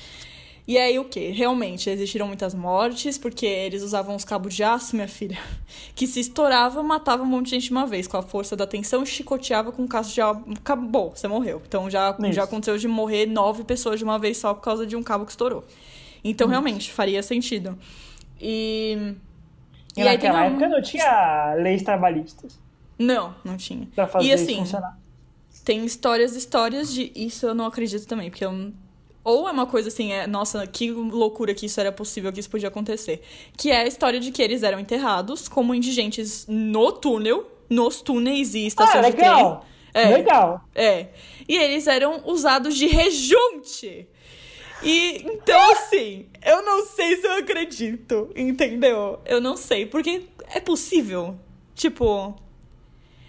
E aí o que? Realmente existiram muitas mortes, porque eles usavam os cabos de aço, minha filha, que se estourava, matava um monte de gente de uma vez, com a força da tensão, e chicoteava com um caso de. Acabou, você morreu. Então já, Isso. já aconteceu de morrer nove pessoas de uma vez só por causa de um cabo que estourou. Então, realmente, faria sentido. E. E, aí tem naquela um- época não tinha leis trabalhistas Não, não tinha. pra fazer E isso assim, funcionar. tem histórias, histórias de. Isso eu não acredito também, porque eu. Ou é uma coisa assim, é, nossa, que loucura que isso era possível, que isso podia acontecer. Que é a história de que eles eram enterrados como indigentes no túnel, nos túneis e Ah, estações de trem. legal! É. Legal! É. E eles eram usados de rejunte. E então, assim, eu não sei se eu acredito, entendeu? Eu não sei, porque é possível. Tipo.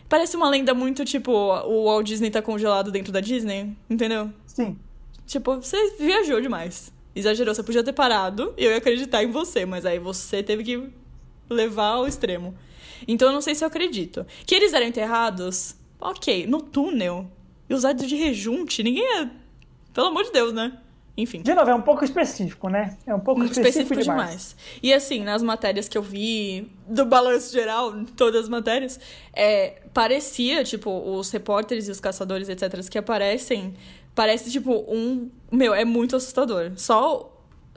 Parece uma lenda muito tipo: o Walt Disney tá congelado dentro da Disney, entendeu? Sim. Tipo, você viajou demais. Exagerou, você podia ter parado e eu ia acreditar em você, mas aí você teve que levar ao extremo. Então eu não sei se eu acredito. Que eles eram enterrados, ok, no túnel e usados de rejunte, ninguém é. Pelo amor de Deus, né? Enfim. De novo, é um pouco específico, né? É um pouco específico, Específico demais. demais. E assim, nas matérias que eu vi, do balanço geral, todas as matérias, é, parecia, tipo, os repórteres e os caçadores, etc., que aparecem, parece, tipo, um. Meu, é muito assustador. Só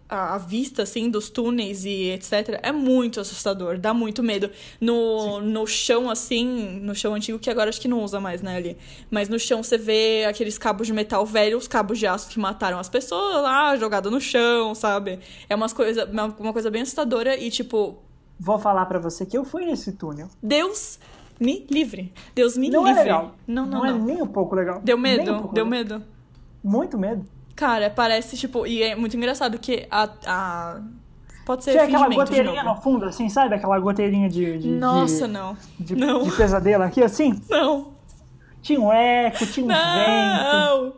a, vista, assim, dos túneis e etc., é muito assustador, dá muito medo. No, no chão, assim, no chão antigo, que agora acho que não usa mais, né, ali. Mas no chão você vê aqueles cabos de metal velho, os cabos de aço que mataram as pessoas lá, jogado no chão, sabe? É umas coisa, uma, uma coisa bem assustadora e, tipo, Vou falar pra você que eu fui nesse túnel. Deus me livre. Deus me Não livre. é legal. Não, não, é não. nem um pouco legal. Deu medo? um Deu legal. medo? Muito medo. Cara, parece, tipo, e é muito engraçado que a. a... Pode ser Tinha aquela goteirinha no fundo, assim, sabe? Aquela goteirinha de. de Nossa, de, não. De, não. de pesadelo aqui, assim. Não. Tinha um eco, tinha um vento. Não!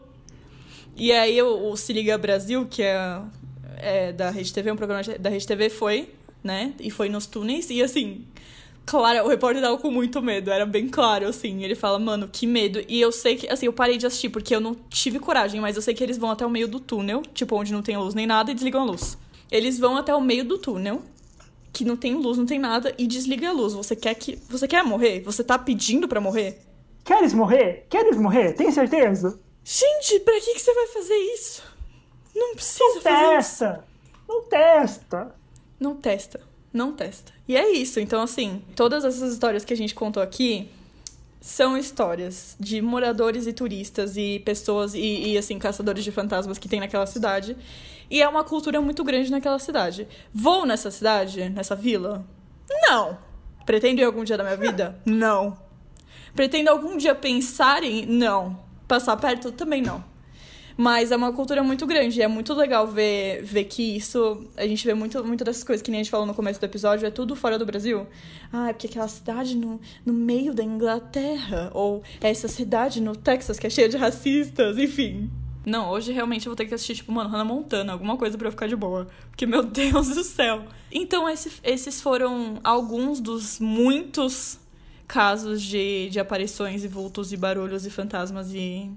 E aí o, o Se Liga Brasil, que é, é da Rede TV, um programa da Rede TV, foi, né? E foi nos túneis. E assim, claro, o repórter tava com muito medo. Era bem claro, assim. Ele fala, mano, que medo. E eu sei que, assim, eu parei de assistir porque eu não tive coragem, mas eu sei que eles vão até o meio do túnel, tipo, onde não tem luz nem nada, e desligam a luz. Eles vão até o meio do túnel, que não tem luz, não tem nada, e desliga a luz. Você quer que. Você quer morrer? Você tá pedindo pra morrer? Queres morrer? Queres morrer? Tem certeza? Gente, pra que, que você vai fazer isso? Não precisa Não fazer isso. testa! Não testa! Não testa. Não testa. E é isso. Então, assim, todas essas histórias que a gente contou aqui são histórias de moradores e turistas e pessoas e, e, assim, caçadores de fantasmas que tem naquela cidade. E é uma cultura muito grande naquela cidade. Vou nessa cidade, nessa vila? Não. Pretendo ir algum dia da minha vida? Não. Pretendo algum dia pensar em? Não. Passar perto? Também não. Mas é uma cultura muito grande. É muito legal ver, ver que isso. A gente vê muito, muito dessas coisas que nem a gente falou no começo do episódio, é tudo fora do Brasil. Ah, é porque aquela cidade no, no meio da Inglaterra. Ou essa cidade no Texas que é cheia de racistas, enfim. Não, hoje realmente eu vou ter que assistir, tipo, mano, Hannah Montana, alguma coisa pra eu ficar de boa. Porque, meu Deus do céu. Então, esse, esses foram alguns dos muitos casos de, de aparições e vultos e barulhos e fantasmas e,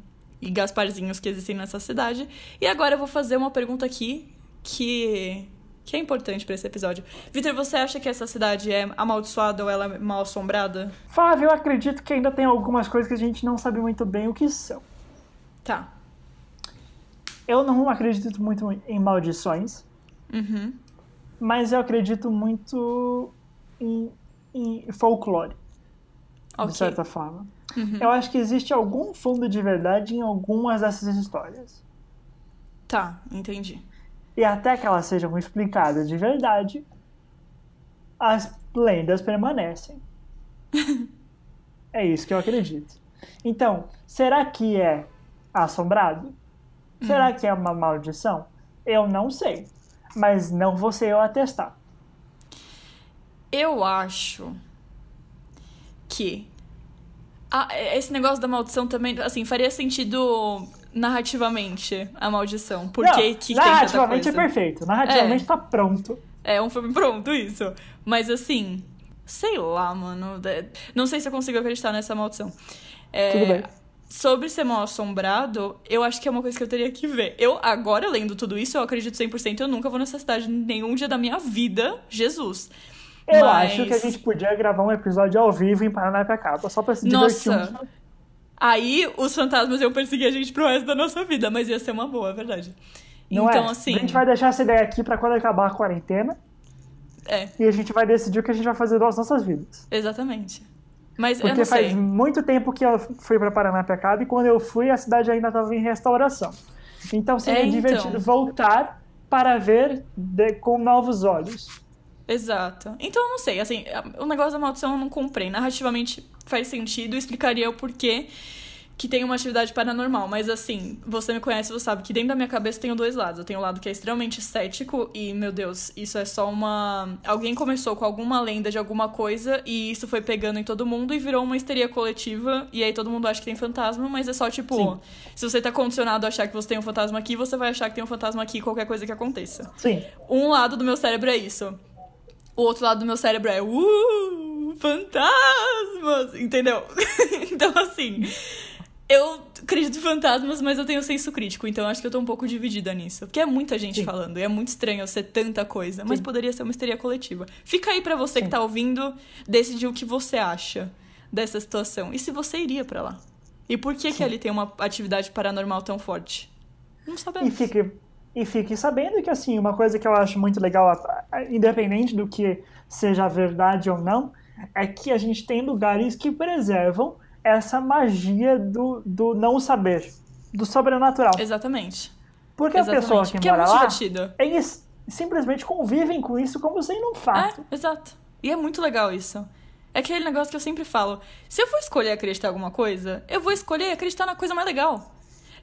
e Gasparzinhos que existem nessa cidade. E agora eu vou fazer uma pergunta aqui que, que é importante pra esse episódio. Vitor, você acha que essa cidade é amaldiçoada ou ela é mal assombrada? Flávio, eu acredito que ainda tem algumas coisas que a gente não sabe muito bem o que são. Tá. Eu não acredito muito em maldições, Uhum. mas eu acredito muito em, em folclore, Ok. de certa forma. Uhum. Eu acho que existe algum fundo de verdade em algumas dessas histórias. Tá, entendi. E até que elas sejam explicadas de verdade, as lendas permanecem. é isso que eu acredito. Então, será que é assombrado? Será que é uma maldição? Eu não sei. Mas não vou ser eu a testar. Eu acho que a- esse negócio da maldição também, assim, faria sentido narrativamente a maldição. Por não, que, narrativamente é perfeito. Narrativamente tá pronto. É um filme pronto, isso. Mas assim, sei lá, mano. é- Não sei se eu consigo acreditar nessa maldição. É, Tudo bem. Sobre ser mal assombrado, eu acho que é uma coisa que eu teria que ver. Eu, agora, lendo tudo isso, eu acredito 100%, eu nunca vou nessa cidade nenhum dia da minha vida. Jesus. Eu Mas- acho que a gente podia gravar um episódio ao vivo em Paranapiacaba, só pra se divertir. Nossa. um- Aí os fantasmas iam perseguir a gente pro resto da nossa vida, mas ia ser uma boa, é verdade. Não então, é? assim. A gente vai deixar essa ideia aqui pra quando acabar a quarentena É, e a gente vai decidir o que a gente vai fazer das nossas vidas. exatamente. Mas eu Porque faz sei. muito tempo que eu fui pra Paranapiacaba e quando eu fui a cidade ainda estava em restauração. Então seria É, então. divertido voltar para ver de- com novos olhos. Exato. Então eu não sei, assim, o negócio da maldição eu não comprei. Narrativamente faz sentido, explicaria o porquê que tem uma atividade paranormal. Mas assim, você me conhece, você sabe que dentro da minha cabeça tem dois lados. Eu tenho o lado que é extremamente cético e, meu Deus, isso é só uma. Alguém começou com alguma lenda de alguma coisa e isso foi pegando em todo mundo e virou uma histeria coletiva. E aí todo mundo acha que tem fantasma, mas é só tipo. Sim. Se você tá condicionado a achar que você tem um fantasma aqui, você vai achar que tem um fantasma aqui qualquer coisa que aconteça. Sim, Um lado do meu cérebro é isso. O outro lado do meu cérebro é uh, fantasmas, entendeu? então assim, eu acredito em fantasmas, mas eu tenho senso crítico, então acho que eu tô um pouco dividida nisso. Porque é muita gente Sim. falando, e é muito estranho ser tanta coisa, mas Sim. poderia ser uma histeria coletiva. Fica aí pra você que Sim. tá ouvindo decidir o que você acha dessa situação. E se você iria pra lá? E por que que ali tem uma atividade paranormal tão forte? Não e sabemos. E fique sabendo que, assim, uma coisa que eu acho muito legal, a- a- independente do que seja verdade ou não, é que a gente tem lugares que preservam essa magia do, do não saber, do sobrenatural. Exatamente. Porque a Exatamente. pessoa que Porque é mora muito lá, divertido. eles simplesmente convivem com isso como sendo um fato. É, exato. E é muito legal isso. É aquele negócio que eu sempre falo. Se eu for escolher acreditar em alguma coisa, eu vou escolher acreditar na coisa mais legal.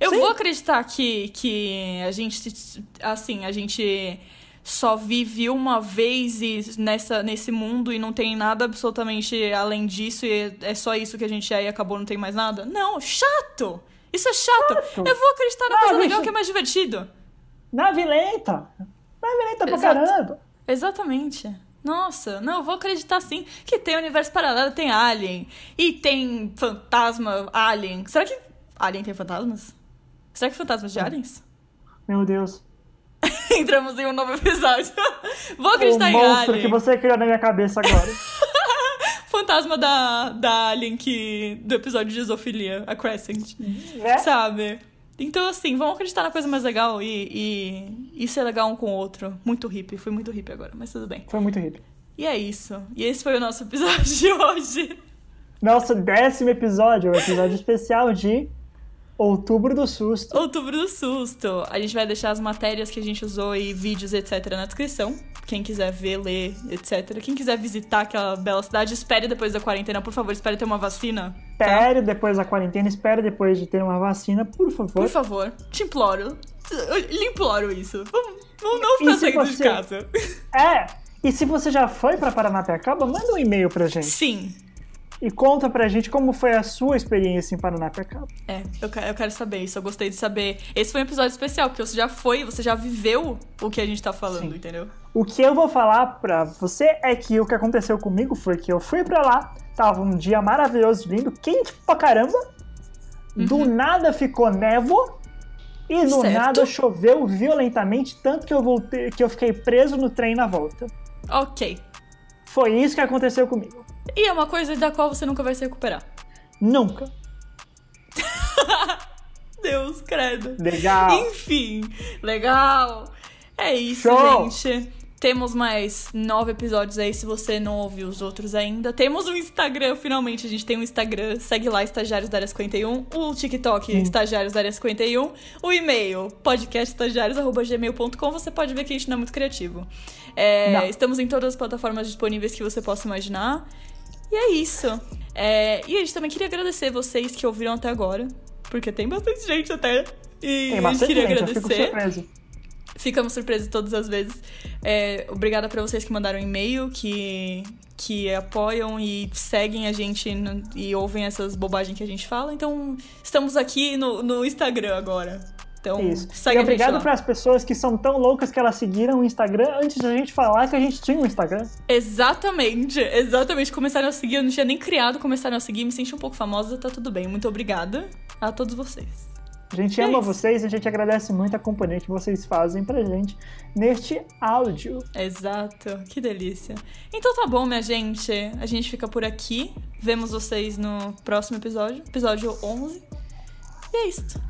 Eu Sim. vou acreditar que, que a gente, assim, a gente só vive uma vez e nessa, nesse mundo e não tem nada absolutamente além disso e é só isso que a gente é e acabou, não tem mais nada. Não, chato! Isso é chato! Chato. Eu vou acreditar na Ah, coisa legal que é mais divertido. Nave lenta! Nave lenta pra Exato. caramba! Exatamente. Nossa, não, eu vou acreditar sim que tem universo paralelo, tem alien. E tem fantasma alien. Será que alien tem fantasmas? Será que fantasmas de aliens? Meu Deus. Entramos em um novo episódio. vou O acreditar em monstro alien. que você criou na minha cabeça agora. Fantasma da, da alien que, do episódio de Zoofilia, a Crescent. né? Sabe? Então, assim, vamos acreditar na coisa mais legal e, e, e ser legal um com o outro. Muito hippie, foi muito hippie agora, mas tudo bem. Foi muito hippie. E é isso. E esse foi o nosso episódio de hoje. Nosso décimo episódio, o episódio especial de Outubro do Susto. Outubro do Susto. A gente vai deixar as matérias que a gente usou e vídeos, etc., na descrição. Quem quiser ver, ler, etc. Quem quiser visitar aquela bela cidade, espere depois da quarentena, por favor, espere ter uma vacina. tá? Espere depois da quarentena, espere depois de ter uma vacina, por favor. Por favor, te imploro. Eu lhe imploro isso. Vamos, vamos não ficar saindo você- de casa. É, e se você já foi pra Paranapiacaba, manda um e-mail pra gente. Sim. E conta pra gente como foi a sua experiência em Paranapiacaba. É, eu quero, eu quero saber isso. Eu gostei de saber. Esse foi um episódio especial, porque você já foi, você já viveu o que a gente tá falando, Sim. entendeu? O que eu vou falar pra você é que o que aconteceu comigo foi que eu fui pra lá, tava um dia maravilhoso, lindo, quente pra caramba. Do nada ficou névoa e do Uhum. Certo. nada choveu violentamente, tanto que eu voltei, que eu fiquei preso no trem na volta. Ok. Foi isso que aconteceu comigo. E é uma coisa da qual você nunca vai se recuperar. Nunca. Deus, credo. Legal. Enfim, legal. É isso, Show. gente. Temos mais nove episódios aí, se você não ouviu os outros ainda. Temos um Instagram, finalmente. A gente tem um Instagram. Segue lá, Estagiários da Área 51. O TikTok, Estagiários da Área 51. O e-mail, podcastestagiários.gmail.com. Você pode ver que a gente não é muito criativo. É, Não. estamos em todas as plataformas disponíveis que você possa imaginar. E é isso. É, e a gente também queria agradecer vocês que ouviram até agora. Porque tem bastante gente até. E Tem a gente bastante queria gente, eu fico agradecer. surpreso. Ficamos surpresos todas as vezes. É, obrigada pra vocês que mandaram e-mail, que, que apoiam e seguem a gente no- e ouvem essas bobagens que a gente fala. Então, estamos aqui no, no Instagram agora. Então, Isso. segue e obrigado para as pessoas que são tão loucas que elas seguiram o Instagram antes da gente falar que a gente tinha um Instagram. Exatamente, exatamente. Começaram a seguir, eu não tinha nem criado, começaram a seguir, me senti um pouco famosa, tá tudo bem. Muito obrigada a todos vocês. A gente É ama isso. vocês e a gente agradece muito a companhia que vocês fazem pra gente neste áudio. Exato, que delícia. Então tá bom, minha gente. A gente fica por aqui. Vemos vocês no próximo episódio, episódio 11. E é isso.